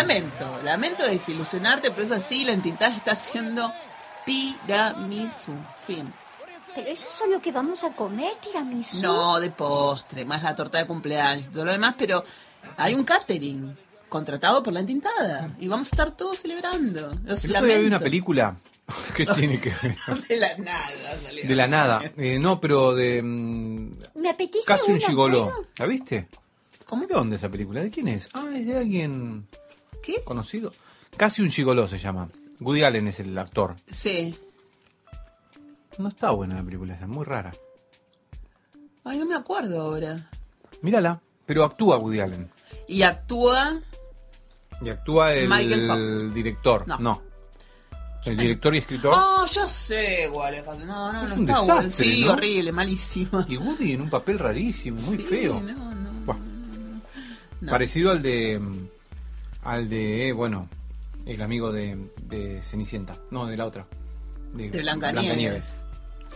Lamento, lamento desilusionarte, pero es así, la entidad está haciendo tiramisú. Fin. Pero eso es lo que vamos a comer, tiramisú. No, de postre, más la torta de cumpleaños y todo lo demás, pero hay un catering contratado por la entintada y vamos a estar todos celebrando. Los El día vi una lamento. película [laughs] que tiene que ver [laughs] De la nada. salió. de la nada. Eh, no, pero de mm, Me apetece casi un gigoló. ¿La viste? ¿Cómo? ¿Qué onda esa película? ¿De quién es? Ah, es de alguien ¿Qué? conocido. Casi un gigoló se llama. Woody Allen es el actor. Sí. No está buena la película, es muy rara. Ay, no me acuerdo ahora. Mírala, pero actúa Woody Allen. Y actúa. Y actúa el Michael Fox. director. No. No. El director y escritor. Oh, yo sé cuál es. No, no, Es no un está desastre, Sí, ¿no? horrible, malísimo. Y Woody en un papel rarísimo, muy feo. No, no. No. Parecido al de. Al de. bueno, el amigo de, de Cenicienta. No, de la otra. De Blancanieves.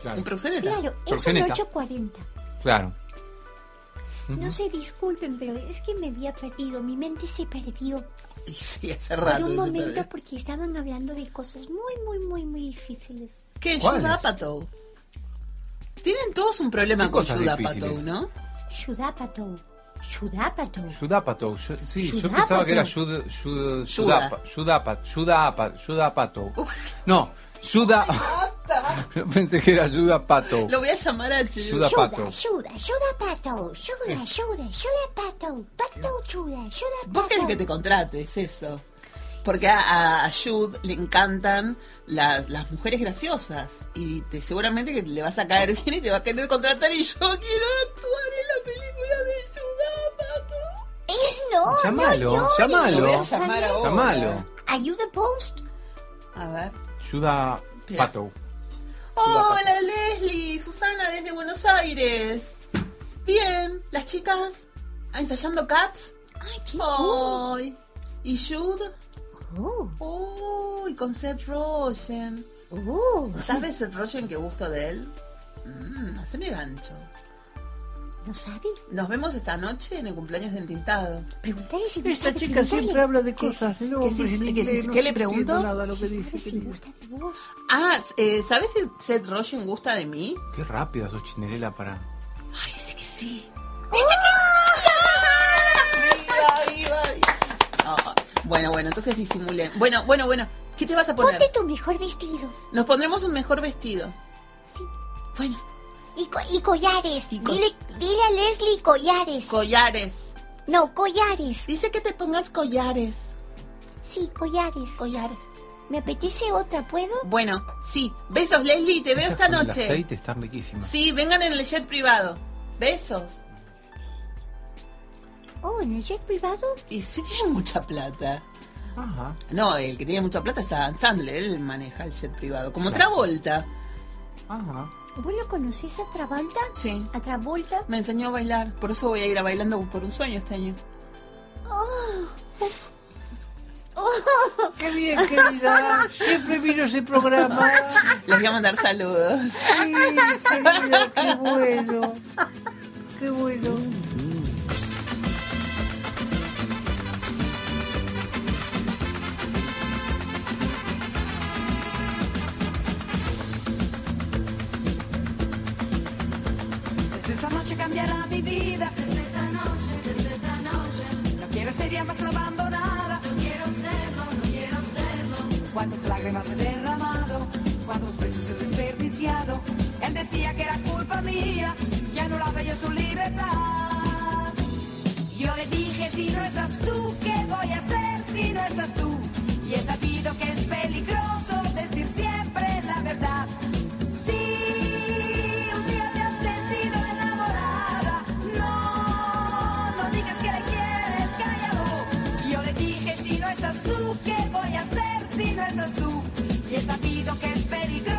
Claro. Un proxeneta. Claro, es un Proxeneta. 840. Claro. No se disculpen, pero es que me había perdido. Mi mente se perdió. [laughs] Y sí, hace Por rato. un se momento perdió. porque estaban hablando de cosas muy, muy, muy, muy difíciles. ¿Qué? Apatow. Tienen todos un problema ¿Qué con? Apatow, ¿no? Shudapato. Yudapato. yo- sí, yo Yudapato. pensaba que era Yud, Yud, Yudapa- Yudapato. No, Yuda. [laughs] [laughs] Yo pensé que era Yudapato. Lo voy a llamar a Chiu. Yudapato. Shuda, Shudapato. Shuda, Shuda, Shudapato. Pato, Shuda, Vos querés que te contrate, es eso. Porque a, a Jude le encantan las, las mujeres graciosas. Y te, seguramente que le vas a caer [laughs] bien y te va a querer contratar. Y yo quiero actuar en la película de Judapato. No, Llámalo, no llámalo. Lo voy a llamar ahora. Llamalo. Ayuda Post. A ver. Yudapato. Hola Leslie, Susana desde Buenos Aires. Bien, las chicas ensayando Cats. Ay, qué Ay. ¿Y Jude? Oh, Oh, y con Seth Rogen. oh. ¿Sabes Seth Rogen qué gusto de él? Mm, haceme gancho. ¿No sabe? Nos vemos esta noche en el cumpleaños de Entintado. Preguntale si Esta gusta chica siempre habla de cosas si- que inglés, si- no ¿qué le pregunto? nada lo que dice. si querido. gusta de vos. Ah, eh, ¿sabes si Seth Rogen gusta de mí? Qué rápida sos Cinderella para. Ay, dice que sí. [laughs] Ah, bueno, bueno, entonces disimulen. Bueno, bueno, bueno. ¿Qué te vas a poner? Ponte tu mejor vestido. Nos pondremos un mejor vestido. Sí. Bueno, Y, co- y collares. Y co- dile, dile a Leslie collares. collares. no, collares. Dice que te pongas collares. Sí, collares. Collares. Me apetece otra, ¿puedo? Bueno, sí. Besos, Leslie. Te veo Esas esta con el noche. aceite están riquísimas. Sí, vengan en el jet privado. Besos. Oh, ¿en el jet privado? Y sí tiene mucha plata. Ajá. No, el que tiene mucha plata es Adam Sandler. Él maneja el jet privado. Como Claro. Travolta. Ajá. ¿Vos lo conocés a Travolta? Sí. ¿A Travolta? Me enseñó a bailar. Por eso voy a ir a bailando por un sueño este año. Qué bien, querida. Siempre vino ese programa. Les voy a mandar saludos. Sí, querida, qué bueno. Qué bueno. Esta noche cambiará mi vida. Desde esta noche, desde esta noche. No quiero ser ya más la abandonada. No quiero serlo, no quiero serlo. Cuántas lágrimas he derramado, cuántos besos he desperdiciado. Él decía que era culpa mía, que anulaba yo su libertad. Yo le dije, si no estás tú, ¿qué voy a hacer si no estás tú? Y he sabido que es peligroso Y he sabido que es peligroso